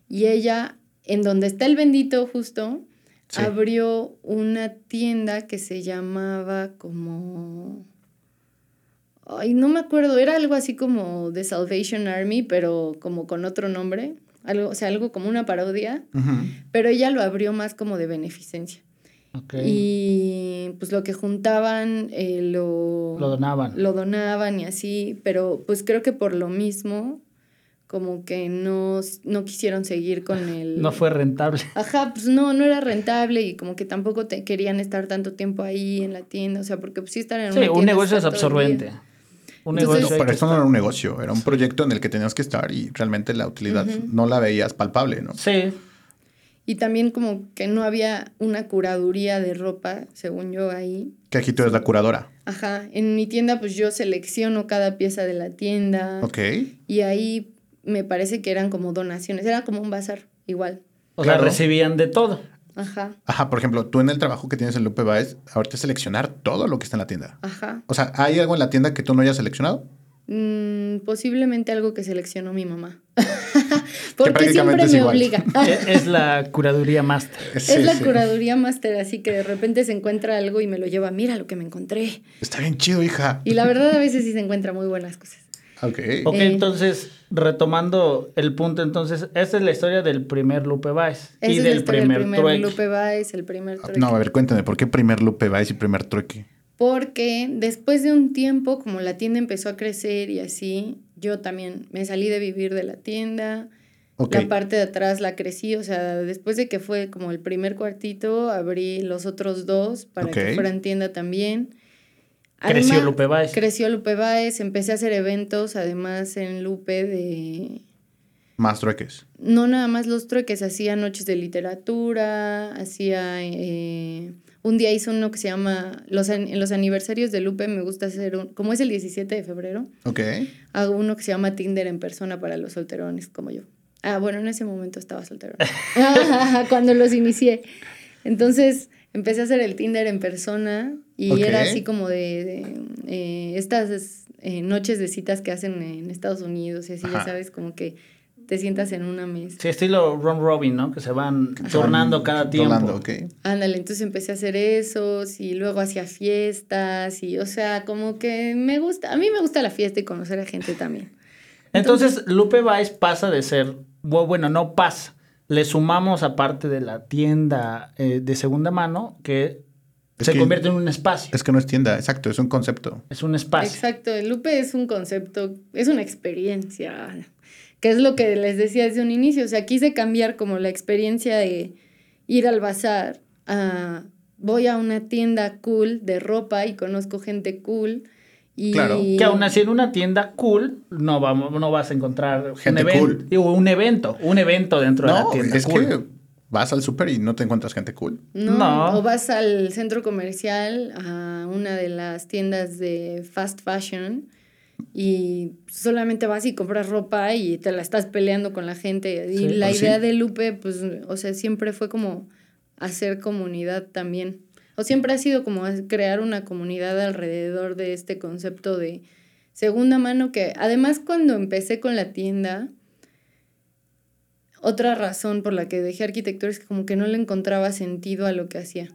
y ella, en donde está el bendito justo, abrió una tienda que se llamaba como... Ay, no me acuerdo, era algo así como The Salvation Army, pero como con otro nombre, algo, o sea, algo como una parodia, pero ella lo abrió más como de beneficencia. Y pues lo que juntaban eh, lo, lo donaban. Lo donaban y así, pero pues creo que por lo mismo como que no, no quisieron seguir con el... No fue rentable. Ajá, pues no, no era rentable y como que tampoco te querían estar tanto tiempo ahí en la tienda, o sea, porque pues sí estar en sí, un negocio es absorbente. Un negocio no, pero esto no era un negocio, era un proyecto en el que tenías que estar y realmente la utilidad no la veías palpable, ¿no? Sí. Y también como que no había una curaduría de ropa, según yo ahí. Que aquí tú eres la curadora. Ajá, en mi tienda pues yo selecciono cada pieza de la tienda. Ok. Y ahí me parece que eran como donaciones, era como un bazar, igual. O Claro. sea, recibían de todo. Ajá, Ajá, por ejemplo, tú en el trabajo que tienes en Lupe Baez, ahorita es seleccionar todo lo que está en la tienda. ajá. O sea, ¿hay algo en la tienda que tú no hayas seleccionado? Mm, posiblemente algo que seleccionó mi mamá. Porque siempre me igual. obliga. Es, la curaduría máster. Sí, es la sí. curaduría máster, así que de repente se encuentra algo y me lo lleva, mira lo que me encontré. Está bien chido, hija. Y la verdad a veces sí se encuentra muy buenas cosas. Ok. Ok, Eh. entonces, retomando el punto, entonces, esta es la historia del primer Lupe Baez Esa y es la del historia primer, del primer trueque. Lupe Baez, el primer trueque. No, a ver, cuéntame, ¿por qué primer Lupe Baez y primer trueque? Porque después de un tiempo, como la tienda empezó a crecer y así, yo también me salí de vivir de la tienda. La parte de atrás la crecí, o sea, después de que fue como el primer cuartito, abrí los otros dos para Ok. que fueran tienda también. Creció Lupe Baez. Creció Lupe Baez, empecé a hacer eventos, además en Lupe de... Más trueques. No nada más los trueques, hacía noches de literatura, hacía... eh, un día hice uno que se llama... Los, en los aniversarios de Lupe me gusta hacer un... Como es el 17 de febrero, Ok. hago uno que se llama Tinder en persona para los solterones como yo. Ah, bueno, en ese momento estaba solterón. Cuando los inicié. Entonces empecé a hacer el Tinder en persona y era así como de, de, eh, estas eh, noches de citas que hacen en Estados Unidos y así, ya sabes, como que te sientas en una mesa. Sí, estilo Ron Robin, ¿no? Que se van tornando cada tiempo. Rolando, ok. Ándale, entonces empecé a hacer esos y luego hacía fiestas y, o sea, como que me gusta, a mí me gusta la fiesta y conocer a gente también. Entonces, Lupe Baez pasa de ser, bu- bueno, no pasa. Le sumamos aparte de la tienda eh, de segunda mano que se que- convierte en un espacio. Es que no es tienda, exacto, es un concepto. Es un espacio. Exacto, el Lupe es un concepto, es una experiencia, que es lo que les decía desde un inicio, o sea, quise cambiar como la experiencia de ir al bazar a voy a una tienda cool de ropa y conozco gente cool y Claro. Que aún así en una tienda cool no, vamos, no vas a encontrar Gente un, cool. digo, un evento, un evento dentro de la No, tienda es cool. que vas al súper y no te encuentras gente cool. no, No. o vas al centro comercial a una de las tiendas de fast fashion y solamente vas y compras ropa y te la estás peleando con la gente. Y Sí. la sí. idea de Lupe, pues, o sea, siempre fue como hacer comunidad también. O siempre ha sido como crear una comunidad alrededor de este concepto de segunda mano que además cuando empecé con la tienda, otra razón por la que dejé arquitectura es que como que no le encontraba sentido a lo que hacía.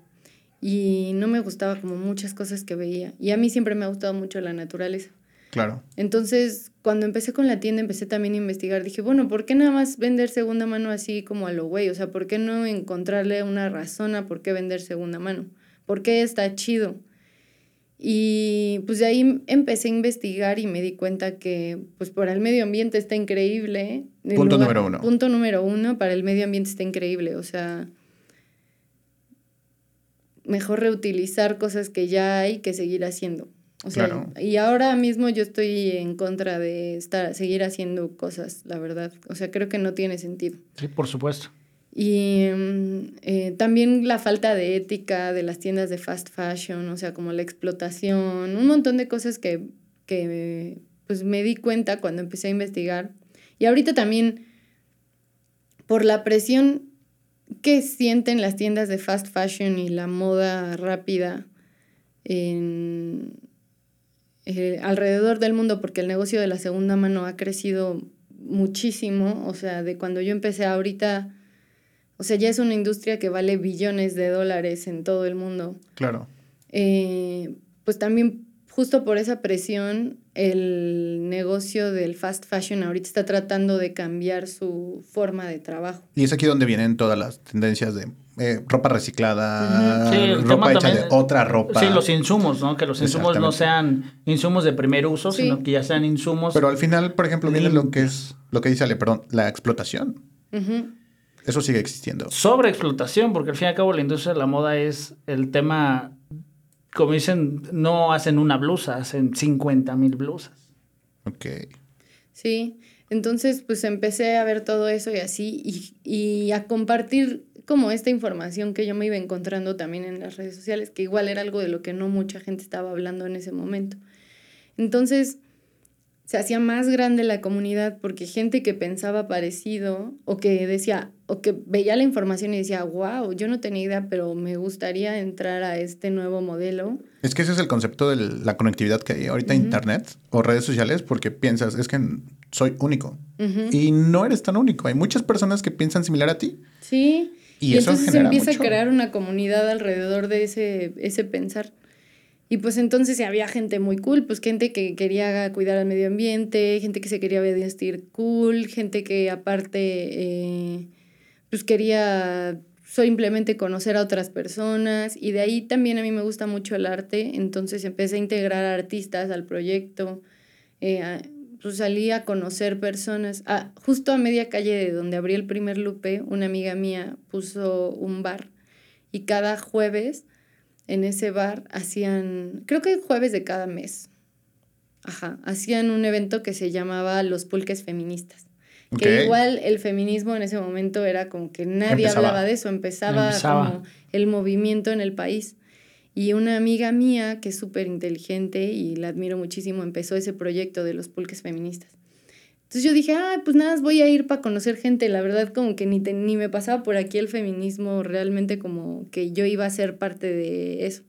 Y no me gustaba como muchas cosas que veía. Y a mí siempre me ha gustado mucho la naturaleza. Claro. Entonces, cuando empecé con la tienda, empecé también a investigar. Dije, bueno, ¿por qué nada más vender segunda mano así como a lo güey? O sea, ¿por qué no encontrarle una razón a por qué vender segunda mano? ¿Por qué está chido? Y pues de ahí empecé a investigar y me di cuenta que pues para el medio ambiente está increíble. En Punto número uno. Punto número uno, para el medio ambiente está increíble. O sea, mejor reutilizar cosas que ya hay que seguir haciendo. O sea, Claro. y ahora mismo yo estoy en contra de estar, seguir haciendo cosas, la verdad. O sea, creo que no tiene sentido. Sí, por supuesto. Y mm, eh, también la falta de ética de las tiendas de fast fashion, o sea, como la explotación, un montón de cosas que, que pues me di cuenta cuando empecé a investigar. Y ahorita también, por la presión que sienten las tiendas de fast fashion y la moda rápida en, eh, alrededor del mundo, porque el negocio de la segunda mano ha crecido muchísimo, o sea, de cuando yo empecé ahorita, o sea, ya es una industria que vale billones de dólares en todo el mundo. Claro. Eh, pues también justo por esa presión, el negocio del fast fashion ahorita está tratando de cambiar su forma de trabajo. Y es aquí donde vienen todas las tendencias de eh, ropa reciclada. Sí, ropa hecha también- de otra ropa. Sí, los insumos, ¿no? Que los insumos no sean insumos de primer uso, Sí. sino que ya sean insumos. Pero al final, por ejemplo, viene lo que es, lo que dice Ale, perdón, la explotación. Eso sigue existiendo. Sobreexplotación, porque al fin y al cabo la industria de la moda es el tema, como dicen, no hacen una blusa, hacen 50 mil blusas. Ok. Sí, entonces pues empecé a ver todo eso y así y, y a compartir como esta información que yo me iba encontrando también en las redes sociales, que igual era algo de lo que no mucha gente estaba hablando en ese momento. Entonces, se hacía más grande la comunidad porque gente que pensaba parecido o que decía, o que veía la información y decía, wow, yo no tenía idea, pero me gustaría entrar a este nuevo modelo. Es que ese es el concepto de la conectividad que hay ahorita en Internet o redes sociales porque piensas, es que soy único. Y no eres tan único. Hay muchas personas que piensan similar a ti. Sí. Y, eso entonces se empieza a crear una comunidad alrededor de ese, ese pensar. Y pues entonces había gente muy cool, pues gente que quería cuidar al medio ambiente, gente que se quería vestir cool, gente que aparte eh, pues quería simplemente conocer a otras personas y de ahí también a mí me gusta mucho el arte, entonces empecé a integrar artistas al proyecto, eh, pues salí a conocer personas. Ah, justo a media calle de donde abrí el primer lupe, una amiga mía puso un bar y cada jueves en ese bar hacían, creo que jueves de cada mes, ajá, hacían un evento que se llamaba Los Pulques Feministas. Que igual el feminismo en ese momento era como que nadie hablaba de eso, empezaba, como el movimiento en el país. Y una amiga mía, que es súper inteligente y la admiro muchísimo, empezó ese proyecto de los pulques feministas. Entonces yo dije, ah, pues nada, voy a ir para conocer gente. La verdad, como que ni, ni me pasaba por aquí el feminismo, realmente como que yo iba a ser parte de eso.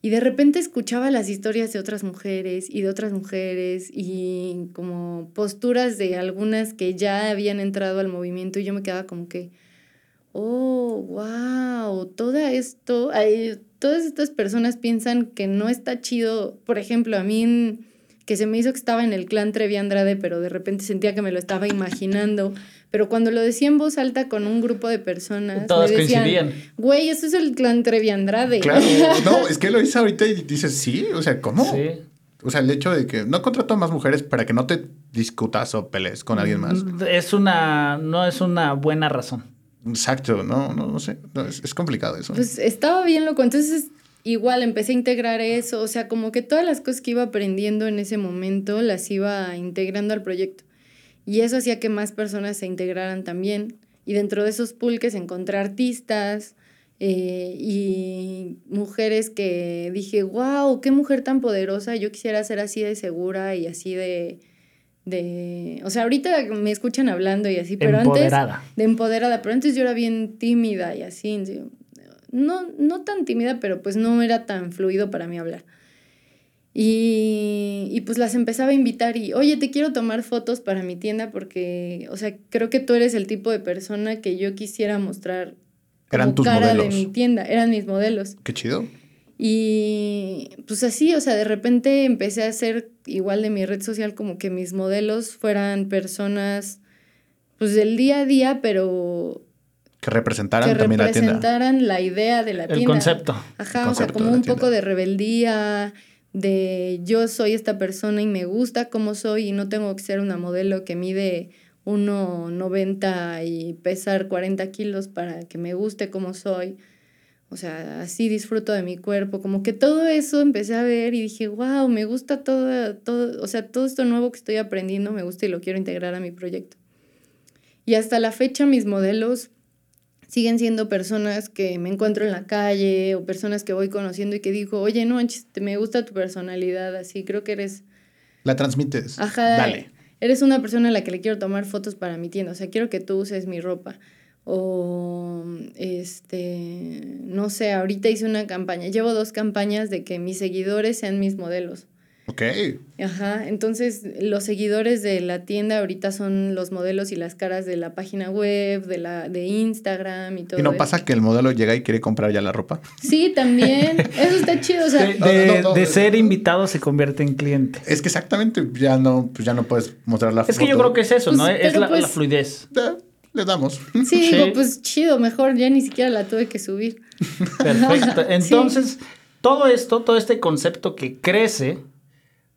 Y de repente escuchaba las historias de otras mujeres y de otras mujeres y como posturas de algunas que ya habían entrado al movimiento y yo me quedaba como que, oh, wow, todo esto, todas estas personas piensan que no está chido. Por ejemplo, a mí que se me hizo que estaba en el clan Trevi Andrade, pero de repente sentía que me lo estaba imaginando. Pero cuando lo decía en voz alta con un grupo de personas, todas coincidían. Güey, eso es el clan Trevi Andrade. Claro, no, es que lo hice ahorita y dices, sí, o sea, ¿cómo? Sí. O sea, el hecho de que no contrato a más mujeres para que no te discutas o pelees con alguien más. Es una, no es una buena razón. Exacto, no, no, no sé, es, es complicado eso. Pues estaba bien loco, entonces igual empecé a integrar eso, o sea, como que todas las cosas que iba aprendiendo en ese momento las iba integrando al proyecto. Y eso hacía que más personas se integraran también. Y dentro de esos pulques encontré artistas eh, y mujeres que dije, wow, qué mujer tan poderosa, yo quisiera ser así de segura y así de... de o sea, ahorita me escuchan hablando y así, pero antes... De empoderada, pero antes yo era bien tímida y así no, no tan tímida, pero pues no era tan fluido para mí hablar. Y, y, pues las empezaba a invitar y, oye, te quiero tomar fotos para mi tienda porque, o sea, creo que tú eres el tipo de persona que yo quisiera mostrar eran tus cara de mi tienda, eran mis modelos. Qué chido. Y pues así, o sea, de repente empecé a hacer igual de mi red social como que mis modelos fueran personas pues del día a día, pero que representaran también la tienda. representaran la idea de la tienda. El concepto. Ajá, o sea, como un poco de rebeldía, de yo soy esta persona y me gusta como soy y no tengo que ser una modelo que mide 1,90 y pesar 40 kilos para que me guste como soy. O sea, así disfruto de mi cuerpo. Como que todo eso empecé a ver y dije, wow, me gusta todo, todo, o sea, todo esto nuevo que estoy aprendiendo me gusta y lo quiero integrar a mi proyecto. Y hasta la fecha mis modelos siguen siendo personas que me encuentro en la calle o personas que voy conociendo y que digo, oye, no, me gusta tu personalidad, así creo que eres... La transmites. Ajá. Dale. Eres una persona a la que le quiero tomar fotos para mi tienda, o sea, quiero que tú uses mi ropa. O, este, no sé, ahorita hice una campaña, llevo dos campañas de que mis seguidores sean mis modelos. Ok. Ajá, entonces los seguidores de la tienda ahorita son los modelos y las caras de la página web, de, la, de Instagram y todo. ¿Y no pasa que el modelo llega y quiere comprar ya la ropa? Sí, también. Eso está chido. O sea, de, ser invitado se convierte en cliente. Es que exactamente, ya no, pues ya no puedes mostrar la foto. Es que yo creo que es eso, ¿no? Pues, es la, pues fluidez. le damos. Sí, digo, pues chido, mejor ya ni siquiera la tuve que subir. Perfecto. Entonces, todo esto, todo este concepto que crece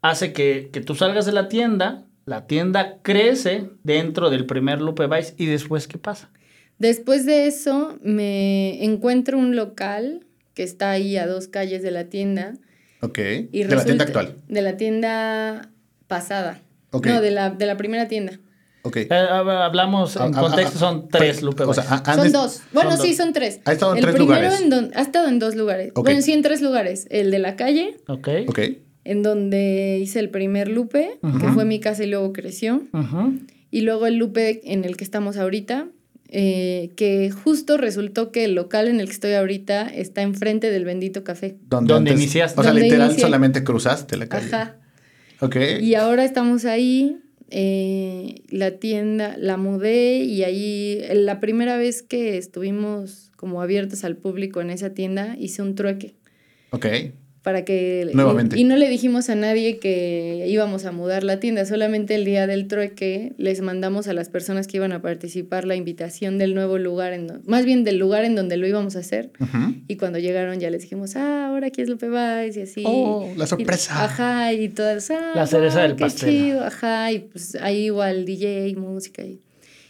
hace que, tú salgas de la tienda, la tienda crece dentro del primer Lupe Vice y después, ¿qué pasa? Después de eso, me encuentro un local que está ahí a dos calles de la tienda. Ok. ¿De la tienda actual? De la tienda pasada. No, de la, de la primera tienda. Ok. Eh, hablamos en Ah, ah, contexto, ah, son tres pero, Lupe O sea, Vice. han Son dos. Bueno, son sí, son tres. Ha estado en el tres primero lugares. en don- ha estado en dos lugares. Ok. Bueno, sí, en tres lugares. El de la calle, Ok. Ok. En donde hice el primer lupe, que fue mi casa y luego creció. Y luego el lupe en el que estamos ahorita, eh, que justo resultó que el local en el que estoy ahorita está enfrente del bendito café. Donde, Donde antes- iniciaste. O sea, literal, inicié. solamente cruzaste la calle. Ajá. Ok. Y ahora estamos ahí, eh, la tienda, la mudé y ahí, la primera vez que estuvimos como abiertos al público en esa tienda, hice un trueque Ok. Para que... Nuevamente. Y, y no le dijimos a nadie que íbamos a mudar la tienda, solamente el día del trueque les mandamos a las personas que iban a participar la invitación del nuevo lugar, en más bien del lugar en donde lo íbamos a hacer. Y cuando llegaron ya les dijimos, ah, ahora aquí es Lupe Vice y así. Oh, la Y- sorpresa. ajá, y todas, ah, La cereza del qué pastel. chido, ajá, y pues ahí igual DJ, música y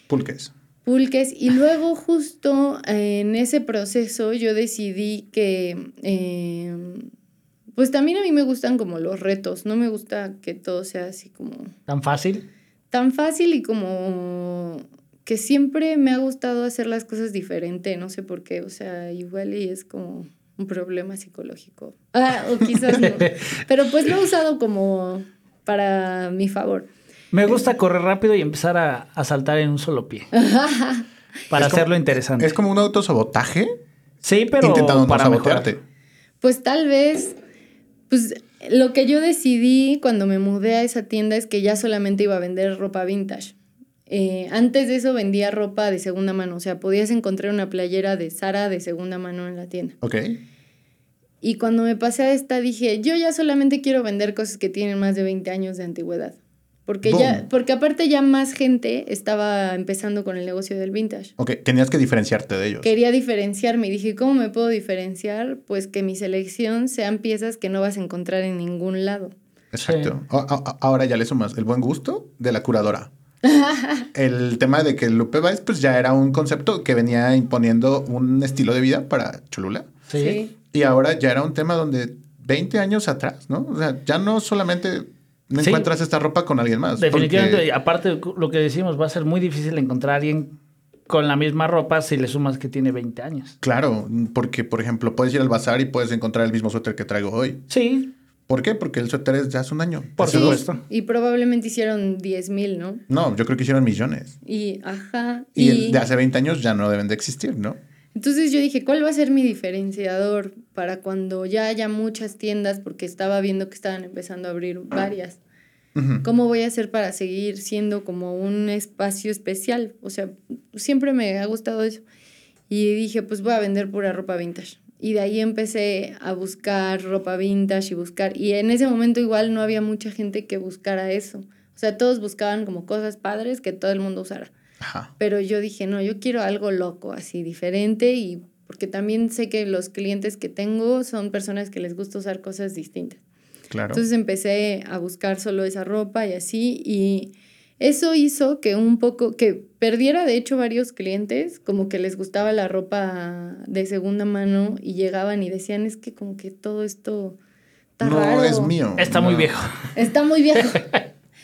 Pulques. pulques. Y luego justo en ese proceso yo decidí que, eh, pues también a mí me gustan como los retos, no me gusta que todo sea así como ¿Tan fácil? tan fácil y como que siempre me ha gustado hacer las cosas diferente, no sé por qué, o sea, igual y es como un problema psicológico. Ah, o quizás no. Pero pues lo he usado como para mi favor. Me gusta correr rápido y empezar a, a saltar en un solo pie. Para Es como- hacerlo interesante. Es como un autosabotaje sí, pero intentando no para sabotearte. mejorar. Pues tal vez, pues lo que yo decidí cuando me mudé a esa tienda es que ya solamente iba a vender ropa vintage. Eh, antes de eso vendía ropa de segunda mano, o sea, podías encontrar una playera de Sara de segunda mano en la tienda. Ok. Y cuando me pasé a esta dije, yo ya solamente quiero vender cosas que tienen más de 20 años de antigüedad. Porque, ya, porque aparte ya más gente estaba empezando con el negocio del vintage. Ok. Tenías que diferenciarte de ellos. Quería diferenciarme y dije, ¿cómo me puedo diferenciar? Pues que mi selección sean piezas que no vas a encontrar en ningún lado. Exacto. Ahora ya le sumas el buen gusto de la curadora. el tema de que Lupe Vice pues ya era un concepto que venía imponiendo un estilo de vida para Cholula. Sí. Y ahora ya era un tema donde 20 años atrás, ¿no? O sea, ya no solamente no Sí. encuentras esta ropa con alguien más. Definitivamente, porque- aparte de lo que decimos, va a ser muy difícil encontrar a alguien con la misma ropa si le sumas que tiene 20 años. Claro, porque por ejemplo puedes ir al bazar y puedes encontrar el mismo suéter que traigo hoy. Sí, ¿Por qué? Porque el suéter es ya hace un año. por supuesto. Y probablemente hicieron 10 mil, ¿no? No, yo creo que hicieron millones. Y, ajá. Y, el de hace 20 años ya no deben de existir, ¿no? Entonces yo dije, ¿cuál va a ser mi diferenciador para cuando ya haya muchas tiendas? Porque estaba viendo que estaban empezando a abrir varias. ¿Cómo voy a hacer para seguir siendo como un espacio especial? O sea, siempre me ha gustado eso. Y dije, pues voy a vender pura ropa vintage. Y de ahí empecé a buscar ropa vintage y buscar. Y en ese momento igual no había mucha gente que buscara eso. O sea, todos buscaban como cosas padres que todo el mundo usara. Ajá. Pero yo dije, no, yo quiero algo loco, así diferente. Y porque también sé que los clientes que tengo son personas que les gusta usar cosas distintas. Claro. Entonces empecé a buscar solo esa ropa y así, y eso hizo que un poco, que perdiera de hecho varios clientes, como que les gustaba la ropa de segunda mano y llegaban y decían, es que como que todo esto está no raro. es mío. Está no. muy viejo. Está muy viejo.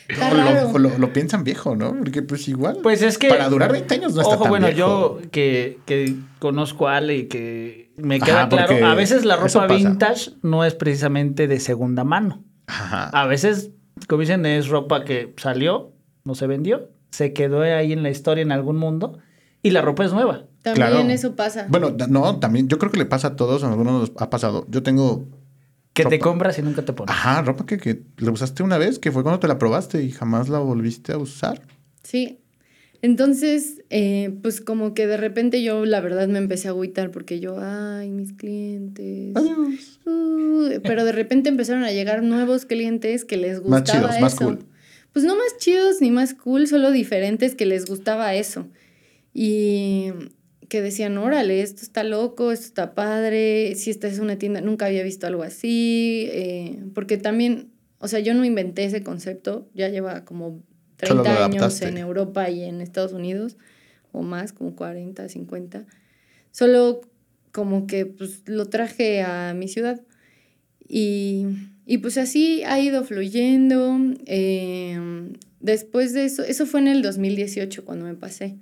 Está O lo- piensan viejo, ¿no? Porque pues igual. Pues es que. Para durar 20 años no está Ojo, tan bueno, viejo. yo que, que conozco a Ale y que me queda claro, a veces la ropa vintage no es precisamente de segunda mano. Ajá. A veces, como dicen, es ropa que salió, no se vendió, se quedó ahí en la historia en algún mundo y la ropa es nueva. También Claro. eso pasa. Bueno, no, también yo creo que le pasa a todos, a algunos nos ha pasado. Yo tengo, Que te compras y nunca te pones. ajá, ropa que, que le usaste una vez, que fue cuando te la probaste y jamás la volviste a usar. Sí. Entonces, eh, pues como que de repente yo la verdad me empecé a agüitar porque yo, ay, mis clientes. Adiós. Uh, pero de repente empezaron a llegar nuevos clientes que les Más gustaba chidos, más eso. cool. Pues no más chidos ni más cool, solo diferentes que les gustaba eso. Y que decían, órale, esto está loco, esto está padre, si esta es una tienda, nunca había visto algo así, eh, porque también, o sea, yo no inventé ese concepto, ya lleva como Solo lo 30 años en Europa y en Estados Unidos, o más, como 40, 50. Solo como que pues lo traje a mi ciudad. Y, y pues así ha ido fluyendo. eh, después de eso, eso fue en el 2018 cuando me pasé.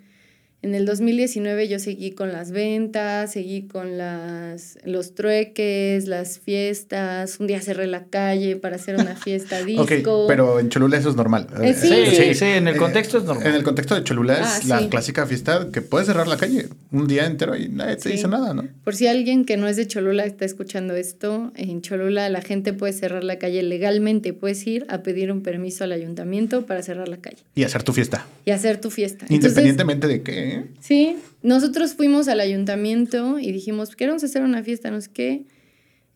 En el 2019 yo seguí con las ventas, seguí con las, los trueques, las fiestas. Un día cerré la calle para hacer una fiesta disco. Ok, pero en Cholula eso es normal. Eh, sí. Sí, sí, Sí. en el Eh, contexto es normal. En el contexto de Cholula Ah, es la sí. clásica fiesta que puedes cerrar la calle un día entero y nadie te Sí. dice nada, ¿no? Por si alguien que no es de Cholula está escuchando esto, en Cholula la gente puede cerrar la calle legalmente. Puedes ir a pedir un permiso al ayuntamiento para cerrar la calle Y hacer tu fiesta. y hacer tu fiesta. Entonces, Independientemente de qué. ¿Eh? Sí, nosotros fuimos al ayuntamiento y dijimos, queremos hacer una fiesta, no sé qué.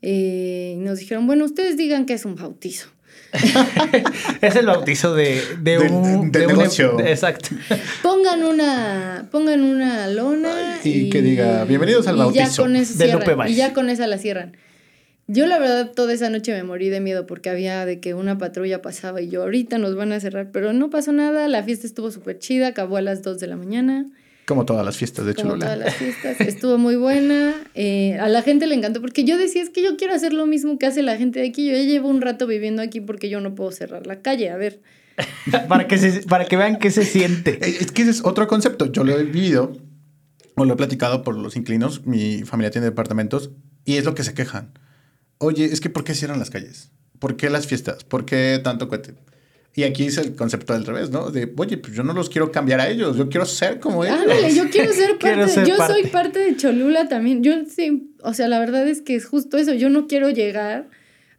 Eh, y nos dijeron, bueno, ustedes digan que es un bautizo. Es el bautizo de, de Del- un de un- negocio. exacto. Pongan una, pongan una lona Y que diga, "Bienvenidos al ya bautizo con eso de cierran, Lupe Valls". Y ya con esa la cierran. Yo la verdad toda esa noche me morí de miedo porque había de que una patrulla pasaba y yo ahorita nos van a cerrar, pero no pasó nada, la fiesta estuvo súper chida, acabó a las 2 de la mañana. Como todas las fiestas de como Cholula. todas las fiestas. Estuvo muy buena. eh, a la gente le encantó porque yo decía, es que yo quiero hacer lo mismo que hace la gente de aquí. Yo ya llevo un rato viviendo aquí porque yo no puedo cerrar la calle. A ver. para, que se- para que vean qué se siente. Eh, Es que ese es otro concepto. Yo lo he vivido o lo he platicado por los inclinos. Mi familia tiene departamentos y es lo que se quejan. Oye, es que ¿por qué cierran las calles? ¿Por qué las fiestas? ¿Por qué tanto cohete? Y aquí es el concepto del revés, ¿no? De, oye, pues yo no los quiero cambiar a ellos, yo quiero ser como ellos. Ándale, yo quiero ser parte. Quiero ser yo parte. soy parte de Cholula también. Yo sí, o sea, la verdad es que es justo eso. Yo no quiero llegar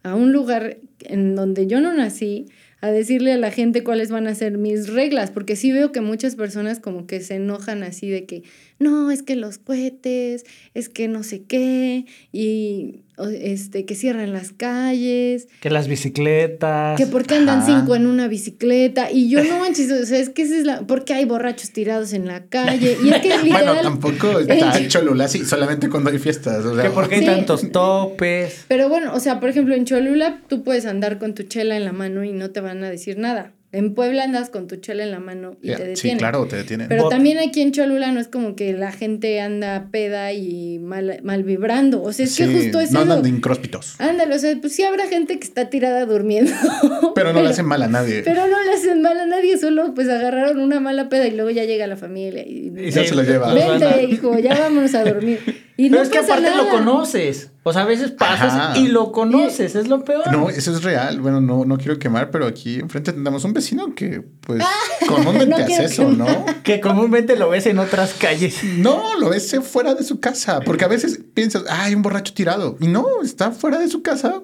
a un lugar en donde yo no nací a decirle a la gente cuáles van a ser mis reglas, porque sí veo que muchas personas como que se enojan así de que, no, es que los cohetes, es que no sé qué, y este, que cierran las calles, Que las bicicletas. que por qué andan Ajá. cinco en una bicicleta, y yo no manches, o sea, es que esa es la, porque hay borrachos tirados en la calle, y es que Bueno, literal... tampoco está Cholula así, solamente cuando hay fiestas. O sea, Que porque hay Sí. tantos topes. Pero bueno, o sea, por ejemplo, en Cholula tú puedes andar con tu chela en la mano y no te van a decir nada. En Puebla andas con tu chela en la mano y te sí, detienen. claro, te detienen. Pero también aquí en Cholula no es como que la gente anda peda y mal, mal vibrando. O sea, es que Sí, justo es no andan de incróspitos. Ándale, o sea, pues sí habrá gente que está tirada durmiendo. Pero no le hacen mal a nadie. Pero no le hacen mal a nadie, solo pues agarraron una mala peda y luego ya llega la familia y... Y Ya se lo lleva. Vente, hijo, ya vámonos a dormir. Y Pero no es que aparte lo conoces. O sea, a veces pasas Ajá. y lo conoces, es lo peor. No, eso es real. Bueno, no, no quiero quemar, pero aquí enfrente tenemos un vecino que, pues, comúnmente No hace eso, ¿no? Que comúnmente lo ves en otras calles. No, lo ves fuera de su casa, porque a veces piensas, ah, hay un borracho tirado. Y no, está fuera de su casa,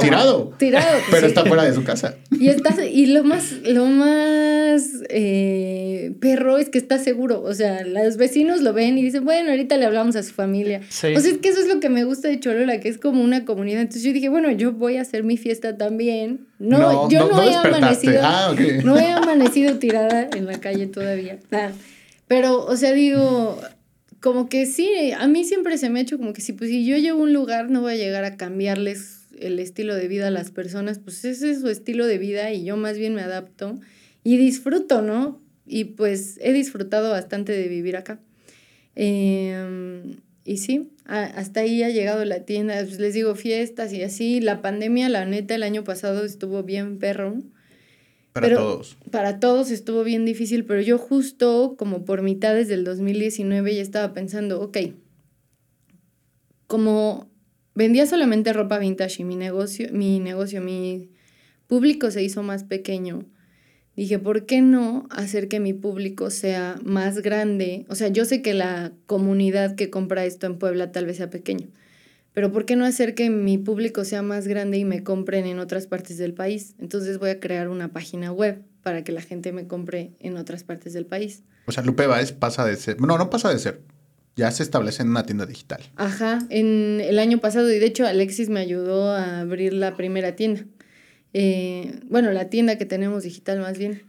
Tirado. Tirado. pues, Pero sí. está fuera de su casa. Y estás, y lo más, lo más eh, perro es que está seguro. O sea, los vecinos lo ven y dicen, bueno, ahorita le hablamos a su familia. Sí. O sea, es que eso es lo que me gusta de Cholula, que es como una comunidad. Entonces yo dije, bueno, yo voy a hacer mi fiesta también. No, No, yo no- no, no he amanecido. Ah, ok. No he amanecido tirada en la calle todavía. Ah, Pero, o sea, digo, como que sí, a mí siempre se me ha hecho como que si, pues, si yo llego a un lugar, no voy a llegar a cambiarles el estilo de vida a las personas, pues ese es su estilo de vida y yo más bien me adapto y disfruto, ¿no? Y pues he disfrutado bastante de vivir acá. Eh, y sí, a- hasta ahí ha llegado la tienda, pues, les digo fiestas y así. La pandemia, la neta, el año pasado estuvo bien perro. Para Pero- todos. Para todos estuvo bien difícil, pero yo justo como por mitades del 2019 ya estaba pensando, ok, como vendía solamente ropa vintage y mi negocio, mi negocio, mi público se hizo más pequeño, dije, ¿por qué no hacer que mi público sea más grande? O sea, yo sé que la comunidad que compra esto en Puebla tal vez sea pequeño, pero ¿por qué no hacer que mi público sea más grande y me compren en otras partes del país? Entonces voy a crear una página web para que la gente me compre en otras partes del país. O sea, Lupe Baez pasa de ser. No, no pasa de ser. Ya se establece en una tienda digital. Ajá, en el año pasado, y de hecho Alexis me ayudó a abrir la primera tienda. Eh, bueno, la tienda que tenemos digital más bien.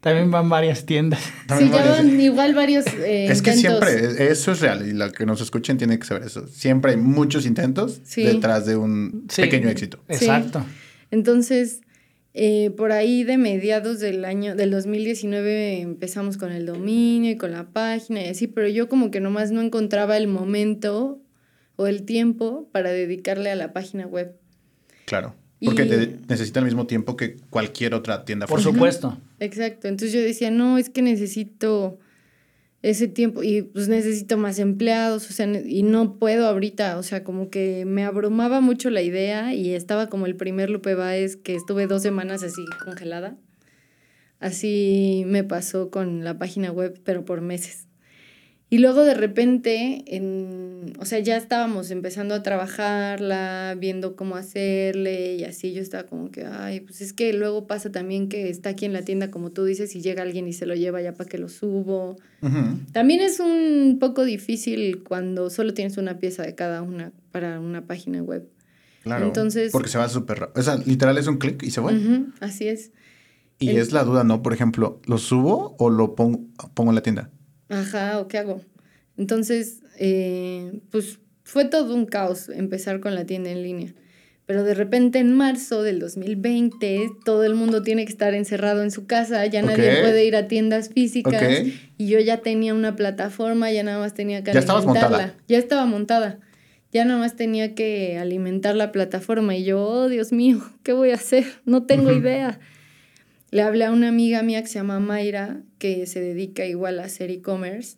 También van varias tiendas. También sí, ya varias- van igual varios eh, Es que intentos. siempre, eso es real y la que nos escuchen tiene que saber eso. Siempre hay muchos intentos Sí. detrás de un Sí. pequeño éxito. Exacto. Entonces, eh, por ahí de mediados del año, del 2019 empezamos con el dominio y con la página y así, pero yo como que nomás no encontraba el momento o el tiempo para dedicarle a la página web. Claro. Porque Y- te necesita el mismo tiempo que cualquier otra tienda Por física. supuesto. Exacto. Entonces yo decía, no, es que necesito ese tiempo y pues necesito más empleados, o sea, y no puedo ahorita, o sea, como que me abrumaba mucho la idea y estaba como el primer Lupe Baez que estuve dos semanas así congelada. Así me pasó con la página web, pero por meses. Y luego de repente, en, o sea, ya estábamos empezando a trabajarla, viendo cómo hacerle y así yo estaba como que, ay, pues es que luego pasa también que está aquí en la tienda, como tú dices, y llega alguien y se lo lleva ya para que lo subo. También es un poco difícil cuando solo tienes una pieza de cada una para una página web. Claro. Entonces- Porque se va súper rápido. O sea, literal es un clic y se. Ujú, así es. Y El- es la duda, ¿no? Por ejemplo, ¿lo subo o lo pongo, pongo en la tienda? Ajá, ¿o qué hago? Entonces, eh, pues fue todo un caos empezar con la tienda en línea. Pero de repente en marzo del 2020 todo el mundo tiene que estar encerrado en su casa, ya nadie puede ir a tiendas físicas y yo ya tenía una plataforma, ya nada más tenía que Ya alimentarla. montada. Ya estaba montada. Ya nada más tenía que alimentar la plataforma y yo, oh Dios mío, ¿qué voy a hacer? No tengo Ujú. idea. Le hablé a una amiga mía que se llama Mayra, que se dedica igual a hacer e-commerce,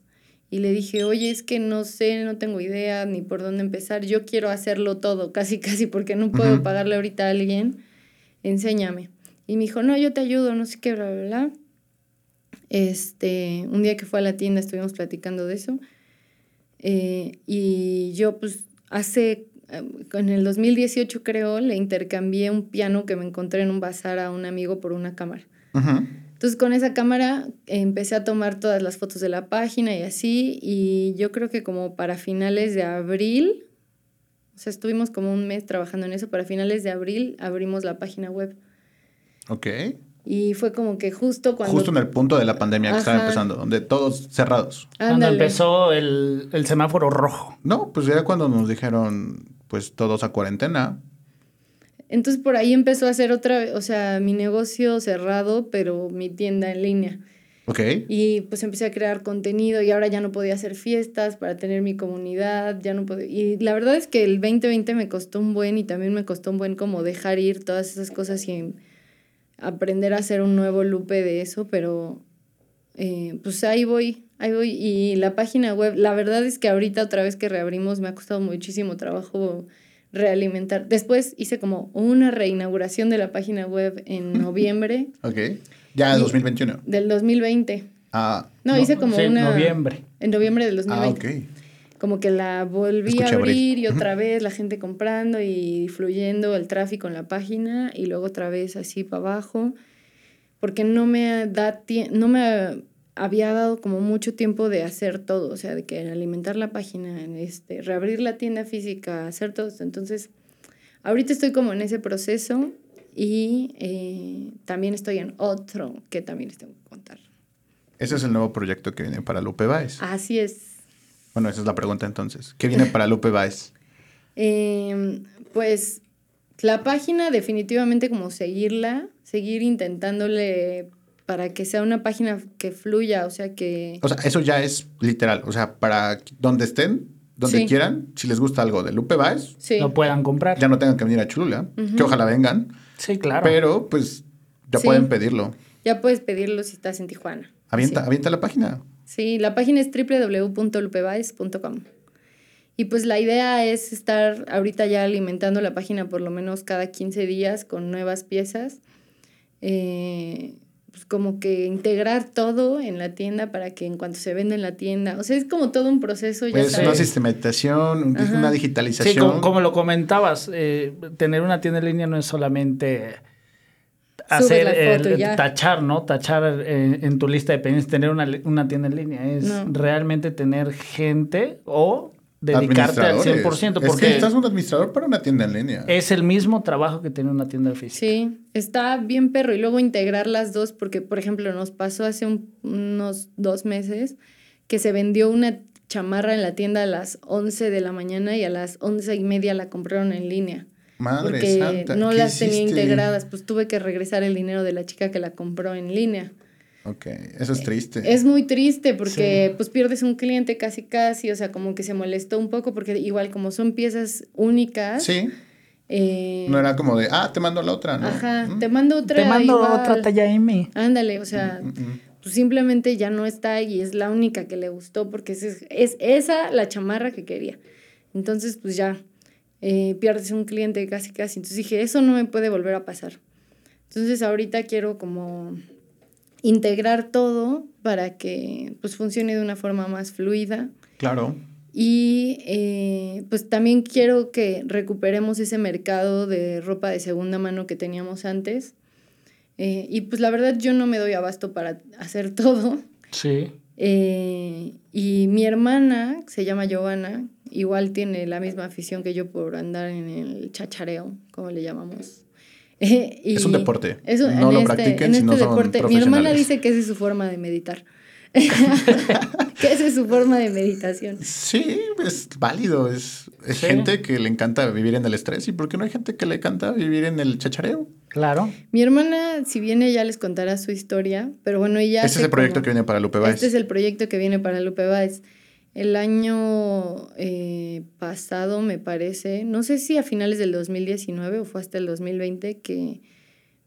y le dije, oye, es que no sé, no tengo idea ni por dónde empezar, yo quiero hacerlo todo, casi, casi, porque no puedo Ujú. pagarle ahorita a alguien, enséñame. Y me dijo, no, yo te ayudo, no sé qué, bla, bla, bla. Este, un día que fue a la tienda estuvimos platicando de eso, eh, y yo pues hace, en el 2018 creo, le intercambié un piano que me encontré en un bazar a un amigo por una cámara. Ujú. Entonces con esa cámara empecé a tomar todas las fotos de la página y así, y yo creo que como para finales de abril, o sea, estuvimos como un mes trabajando en eso, para finales de abril abrimos la página web. Ok. Y fue como que justo cuando... Justo en el punto de la pandemia que estaba Ajá. empezando, donde todos cerrados. Cuando Ándale. empezó el, el semáforo rojo. No, pues era cuando nos dijeron, pues todos a cuarentena. Entonces por ahí empezó a hacer otra, o sea, mi negocio cerrado, pero mi tienda en línea. Ok. Y pues empecé a crear contenido y ahora ya no podía hacer fiestas para tener mi comunidad, ya no podía... Y la verdad es que el 2020 me costó un buen y también me costó un buen como dejar ir todas esas cosas y aprender a hacer un nuevo lupe de eso, pero eh, pues ahí voy, ahí voy. Y la página web, la verdad es que ahorita otra vez que reabrimos me ha costado muchísimo trabajo realimentar. Después hice como una reinauguración de la página web en noviembre Ok. Ya Y- 2021. del 2020. Ah, No, hice como sí, una... noviembre. En noviembre del ah, 2020. ok. Como que la volví Escuché a abrir y otra vez la gente comprando y fluyendo el tráfico en la página y luego otra vez así para abajo. Porque no me da no me había dado como mucho tiempo de hacer todo, o sea, de que alimentar la página, este, reabrir la tienda física, hacer todo esto. Entonces, ahorita estoy como en ese proceso y eh, también estoy en otro que también les tengo que contar. Ese es el nuevo proyecto que viene para Lupe Baez. Así es. Bueno, esa es la pregunta entonces. ¿Qué viene para Lupe Baez? Eh, pues la página definitivamente como seguirla, seguir intentándole para que sea una página que fluya, o sea que... O sea, eso ya es literal. O sea, para donde estén, donde Sí. quieran, si les gusta algo de Lupe Baez, Sí, Lo puedan comprar. ya no tengan que venir a Cholula, que ojalá vengan, Sí, claro. pero pues ya Sí. pueden pedirlo. ya puedes pedirlo si estás en Tijuana. Avienta, Sí. avienta la página. Sí, la página es www.lupebaez.com. Y pues la idea es estar ahorita ya alimentando la página por lo menos cada 15 días con nuevas piezas. Eh, pues como que integrar todo en la tienda para que en cuanto se venda en la tienda, o sea, es como todo un proceso, ya Es sabes. una sistematización, Ajá. una Sí, digitalización. como, como lo comentabas, eh, tener una tienda en línea no es solamente hacer el- ya. tachar, ¿no? Tachar eh, en tu lista de pendientes, tener una, una tienda en línea. Es No. realmente tener gente o dedicarte al Administradores. 100%, Es porque que estás un administrador para una tienda en línea. es el mismo trabajo que tener una tienda física. Sí, está bien perro. Y luego integrar las dos, porque, por ejemplo, nos pasó hace un- unos dos meses que se vendió una chamarra en la tienda a las 11 de la mañana y a las once y media la compraron en línea. Madre porque santa. no ¿qué las tenía integradas, pues tuve que regresar el dinero de la chica que la compró en línea. Ok, eso es triste. Es muy triste porque pues pierdes un cliente casi casi, o sea, como que se molestó un poco porque igual como son piezas únicas, Sí, Eh, no era como de, ah, te mando la otra, ¿no? Ajá, Mm. te mando otra. Te mando igual. otra talla M. Ándale, o sea, Mm, mm. pues simplemente ya no está y es la única que le gustó porque es, es esa la chamarra que quería. Entonces, pues ya, eh, pierdes un cliente casi casi. Entonces dije, eso no me puede volver a pasar. Entonces ahorita quiero como integrar todo para que pues funcione de una forma más fluida. Claro. Y eh, pues también quiero que recuperemos ese mercado de ropa de segunda mano que teníamos antes. Eh, y pues la verdad yo no me doy abasto para hacer todo. Sí. Eh, y mi hermana, se llama Giovanna, igual tiene la misma afición que yo por andar en el chachareo, como le llamamos. Y Es un deporte. eso- No en lo este- practiquen en si no este son deporte. Mi hermana profesionales. dice que esa es su forma de meditar. que esa es su forma de meditación. Sí, es válido. Es, es Sí. gente que le encanta vivir en el estrés. ¿Y por qué no hay gente que le encanta vivir en el chachareo? Claro. Mi hermana, si viene, ya les contará su historia, pero bueno, ella... Este es el proyecto como- que viene para Lupe Báez. Este es el proyecto que viene para Lupe Báez. El año eh, pasado, me parece, no sé si a finales del 2019 o fue hasta el 2020, que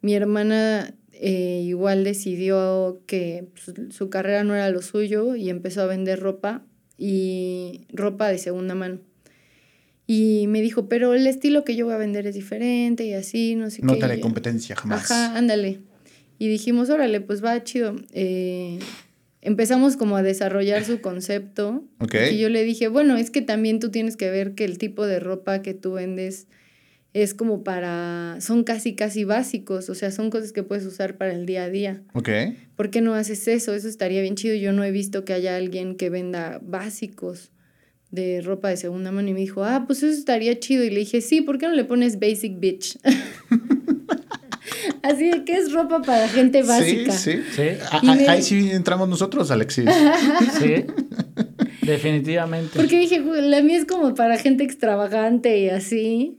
mi hermana eh, igual decidió que su, su carrera no era lo suyo y empezó a vender ropa y ropa de segunda mano. Y me dijo, pero el estilo que yo voy a vender es diferente y así, no sé No qué. te haré Y- competencia jamás. Ajá, ándale. Y dijimos, órale, pues va chido. Eh, empezamos como a desarrollar su concepto. Ok. Y yo le dije, bueno, es que también tú tienes que ver que el tipo de ropa que tú vendes es como para, son casi, casi básicos, o sea, son cosas que puedes usar para el día a día. Ok. ¿Por qué no haces eso? Eso estaría bien chido. Yo no he visto que haya alguien que venda básicos de ropa de segunda mano y me dijo, ah, pues eso estaría chido. Y le dije, sí, ¿por qué no le pones basic bitch? Así de que es ropa para gente básica. Sí, sí. Sí. Ah, ah, me- Ahí sí entramos nosotros, Alexis. Sí. Definitivamente. Porque dije, "Güey, la mía es como para gente extravagante y así.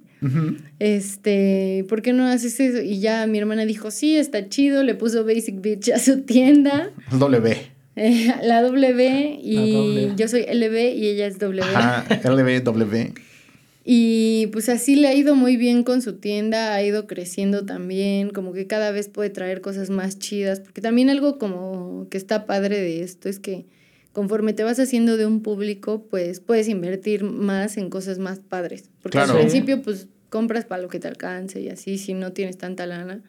Este, ¿por qué no haces eso? Y ya mi hermana dijo, sí, está chido, le puso Basic Bitch a su tienda, W. eh, la W, y La yo soy LB y ella es W. Ajá. LB, W. Y pues así le ha ido muy bien con su tienda, ha ido creciendo también, como que cada vez puede traer cosas más chidas, porque también algo como que está padre de esto es que conforme te vas haciendo de un público, pues puedes invertir más en cosas más padres, porque Claro. al principio pues compras para lo que te alcance y así, si no tienes tanta lana.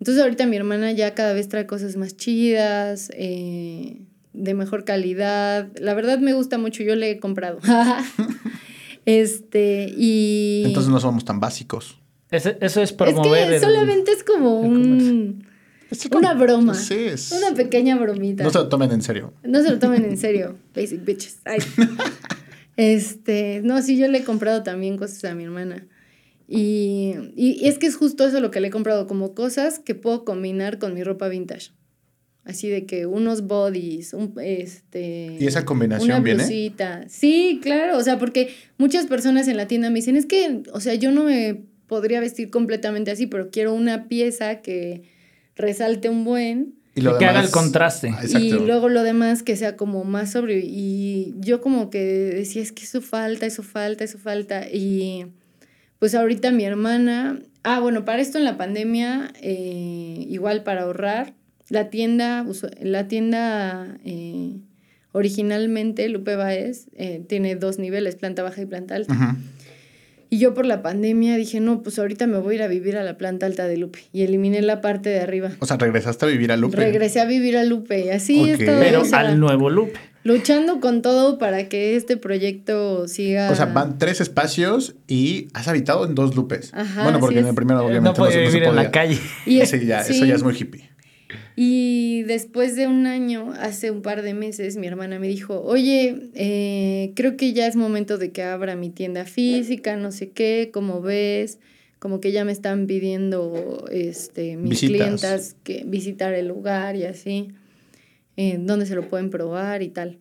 Entonces ahorita mi hermana ya cada vez trae cosas más chidas, eh, de mejor calidad. La verdad me gusta mucho, yo le he comprado. este, y... Entonces no somos tan básicos. Ese- eso es es promover. que el- solamente es como un, Es una broma. Sí, es. Una pequeña bromita. No se lo tomen en serio. No se lo tomen en serio, basic bitches. Ay. Este, no, sí, yo le he comprado también cosas a mi hermana. Y, y es que es justo eso lo que le he comprado, como cosas que puedo combinar con mi ropa vintage. Así de que unos bodies, un, este... ¿Y esa combinación una viene? blusita. Sí, claro, o sea, porque muchas personas en la tienda me dicen, es que, o sea, yo no me podría vestir completamente así, pero quiero una pieza que resalte un buen Y lo Que haga el contraste. Ah, Exacto. y luego lo demás que sea como más sobrio. Y yo como que decía, es que eso falta, eso falta, eso falta. Y pues ahorita mi hermana, ah, bueno, para esto en la pandemia, eh, igual para ahorrar, la tienda, la tienda eh, originalmente, Lupe Baez, eh, tiene dos niveles, planta baja y planta alta. Y yo por la pandemia dije, no, pues ahorita me voy a ir a vivir a la planta alta de Lupe. Y eliminé la parte de arriba. O sea, regresaste a vivir a Lupe. Regresé a vivir a Lupe y así he Ok. estado, Pero o sea, al nuevo Lupe. luchando con todo para que este proyecto siga. O sea, van tres espacios y has habitado en dos Lupes. Ajá, bueno, porque en el primero obviamente No podía se- se vivir en la podía. calle. Y es- Sí, ya, eso sí. ya es muy hippie. Y después de un año, hace un par de meses, mi hermana me dijo, oye, eh, creo que ya es momento de que abra mi tienda física, no sé qué, como ves, como que ya me están pidiendo este, mis Visitas. clientas que visitar el lugar y así, eh, dónde se lo pueden probar y tal.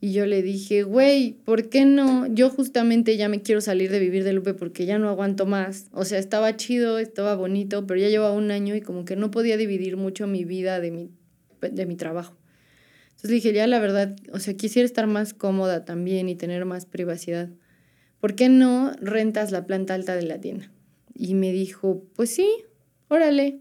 Y yo le dije, güey, ¿por qué no? Yo justamente ya me quiero salir de vivir de Lupe porque ya no aguanto más. O sea, estaba chido, estaba bonito, pero ya llevaba un año y como que no podía dividir mucho mi vida de mi, de mi trabajo. Entonces le dije, ya la verdad, o sea, quisiera estar más cómoda también y tener más privacidad. ¿por qué no rentas la planta alta de la tienda? Y me dijo, pues sí, órale.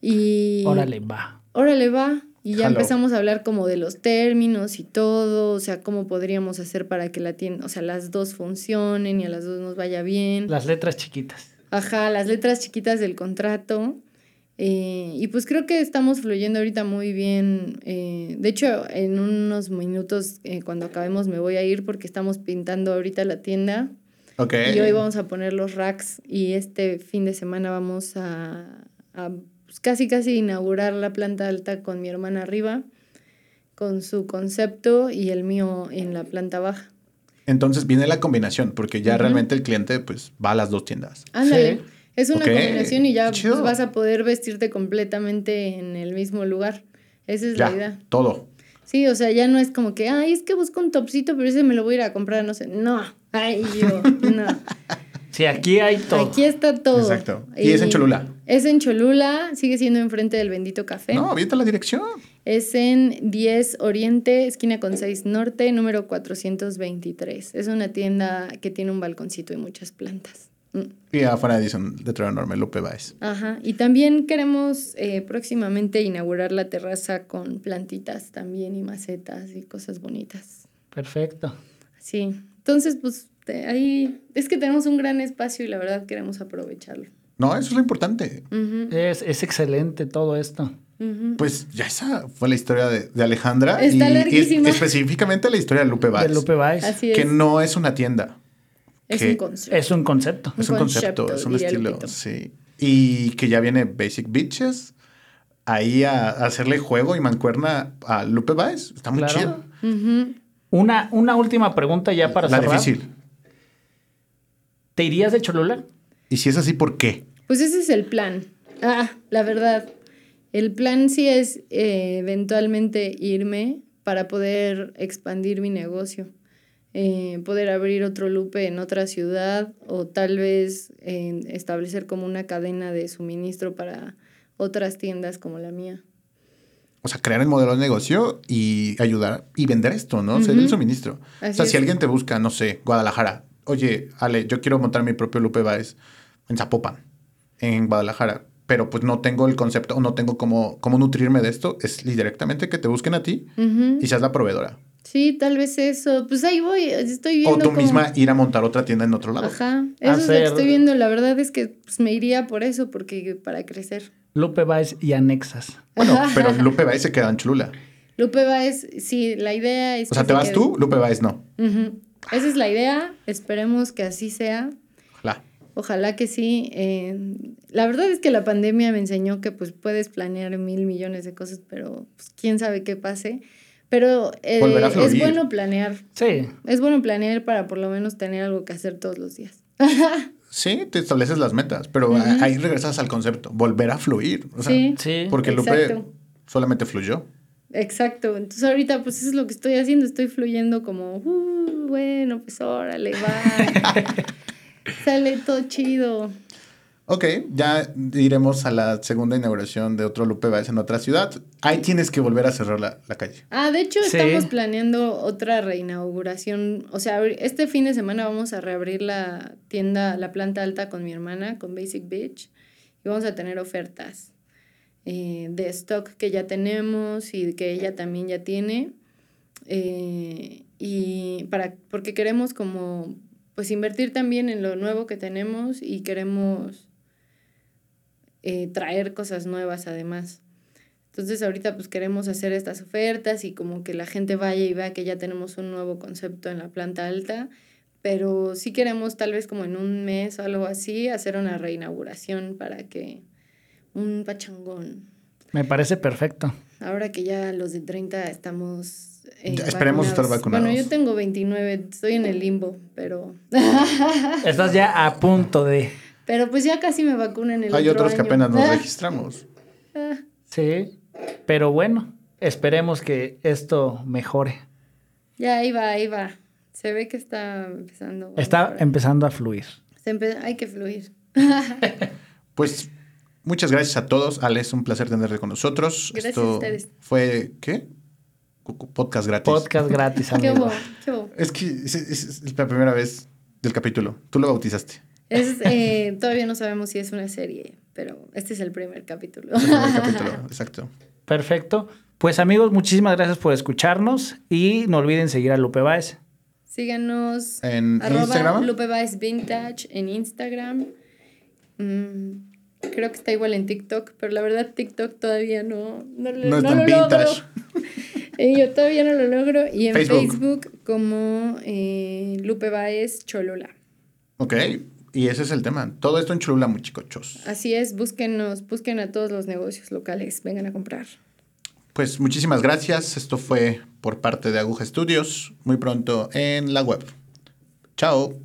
Y... Órale, va. Órale, va. Y ya empezamos a hablar como de los términos y todo, o sea, cómo podríamos hacer para que la tienda, o sea, las dos funcionen y a las dos nos vaya bien. Las letras chiquitas. Ajá, las letras chiquitas del contrato. Eh, y pues creo que estamos fluyendo ahorita muy bien. eh, de hecho, en unos minutos, eh, cuando acabemos, me voy a ir porque estamos pintando ahorita la tienda. Ok. Y hoy vamos a poner los racks y este fin de semana vamos a, a, pues, casi casi inaugurar la planta alta con mi hermana arriba, con su concepto y el mío en la planta baja. Entonces viene la combinación, porque ya realmente el cliente pues va a las dos tiendas. Ándale. Sí. Es una combinación y ya pues, vas a poder vestirte completamente en el mismo lugar. Esa es la idea. todo. Sí, o sea, ya no es como que, ay, es que busco un topsito, pero ese me lo voy a ir a comprar, no sé. No, ay, yo, no. Sí, aquí hay todo. Aquí está todo. Exacto. Y es en Cholula. Es en Cholula, sigue siendo enfrente del Bendito Café. No, avienta la dirección. Es en 10 Oriente, esquina con 6 Norte, número 423. Es una tienda que tiene un balconcito y muchas plantas. Mm. Y afuera dicen letrero enorme, Lupe Baez. Ajá. Y también queremos eh, próximamente inaugurar la terraza con plantitas también y macetas y cosas bonitas. Perfecto. Sí. Entonces, pues te- ahí es que tenemos un gran espacio y la verdad queremos aprovecharlo. No, eso es lo importante. Es, es excelente todo esto. Pues ya esa fue la historia de, de Alejandra. Está y, específicamente la historia de Lupe Baez. De Lupe. Así es. Que no es una tienda. es que un concepto. Es un concepto. Es un concepto, concepto, es un estilo. Lupito. Sí. Y que ya viene Basic Bitches ahí a, a hacerle juego y mancuerna a Lupe Baez. Está muy Claro. chido. Una, una última pregunta ya para la cerrar. difícil. ¿Te irías de Cholula? Y si es así, ¿por qué? Pues ese es el plan. Ah, la verdad. El plan sí es eh, eventualmente irme para poder expandir mi negocio. Eh, poder abrir otro Lupe en otra ciudad o tal vez eh, establecer como una cadena de suministro para otras tiendas como la mía. O sea, crear el modelo de negocio y ayudar y vender esto, ¿no? Ser el suministro. Así o sea, es. si alguien te busca, no sé, Guadalajara. Oye, Ale, yo quiero montar mi propio Lupe Baez en Zapopan, en Guadalajara. Pero pues no tengo el concepto o no tengo cómo, cómo nutrirme de esto. Es directamente que te busquen a ti y seas la proveedora. Sí, tal vez eso. Pues ahí voy, estoy viendo. O tú cómo- misma ir a montar otra tienda en otro lado. Ajá, eso es lo que Hacer- estoy viendo. La verdad es que pues, me iría por eso, porque para crecer. Lupe Baez y anexas. Bueno, pero Lupe Baez se queda en Cholula. Lupe Baez, sí, la idea es O sea, que te se vas quede. tú, Lupe Baez no. Esa es la idea, esperemos que así sea. Ojalá. Ojalá que sí. Eh, la verdad es que la pandemia me enseñó que pues puedes planear mil millones de cosas, pero pues, quién sabe qué pase. Pero eh, es bueno planear. Sí. Es bueno planear para por lo menos tener algo que hacer todos los días. Sí, te estableces las metas, pero Ujú. ahí regresas al concepto, volver a fluir. O sea, sí, Sí. Porque Lupe Exacto. solamente fluyó. exacto. Entonces ahorita pues eso es lo que estoy haciendo. Estoy fluyendo como, "Uh, bueno, pues órale, va. Sale todo chido. Ok, ya iremos a la segunda inauguración de otro Lupe Baez en otra ciudad. Ahí tienes que volver a cerrar la, la calle. Ah, de hecho Sí. estamos planeando otra reinauguración. O sea, este fin de semana vamos a reabrir la tienda, la planta alta con mi hermana, con Basic Beach. Y vamos a tener ofertas eh, de stock que ya tenemos y que ella también ya tiene. Eh, y para, porque queremos como, pues invertir también en lo nuevo que tenemos y queremos eh, traer cosas nuevas además. Entonces ahorita pues queremos hacer estas ofertas y como que la gente vaya y vea que ya tenemos un nuevo concepto en la planta alta, pero sí queremos tal vez como en un mes o algo así hacer una reinauguración para que un pachangón. Me parece perfecto. Ahora que ya los de 30 estamos... eh, esperemos estar vacunados. Bueno, yo tengo 29, estoy en el limbo, pero... Estás ya a punto de. pero pues ya casi me vacunan el Hay otro otros que apenas nos Ah, registramos. ah. Sí. Pero bueno, esperemos que esto mejore. Ya, ahí va, ahí va. Se ve que está empezando. Está empezando a fluir. Se empe- Hay que fluir. Pues muchas gracias a todos. Ale, es un placer tenerte con nosotros. Gracias Esto a ustedes. Fue, ¿qué? Podcast gratis. Podcast gratis, ¿Qué amigo. hubo? ¿Qué hubo? Es que es, es- es la primera vez del capítulo. Tú lo bautizaste. Es, eh, todavía no sabemos si es una serie, pero este es el primer capítulo. El primer capítulo, exacto. Perfecto. Pues amigos, muchísimas gracias por escucharnos y no olviden seguir a Lupe Baez. Síganos En arroba Instagram. Lupe Baez Vintage en Instagram. Mm, creo que está igual en TikTok, pero la verdad TikTok todavía no, no, No es no tan lo vintage. logro. Eh, Yo todavía no lo logro. Y en Facebook. Facebook, como eh, Lupe Baez Cholula. Ok. Y ese es el tema. Todo esto en Cholula, muy chicochos. Así es, búsquenos, busquen a todos los negocios locales, vengan a comprar. Pues muchísimas gracias. Esto fue por parte de Aguja Estudios. Muy pronto en la web. Chao.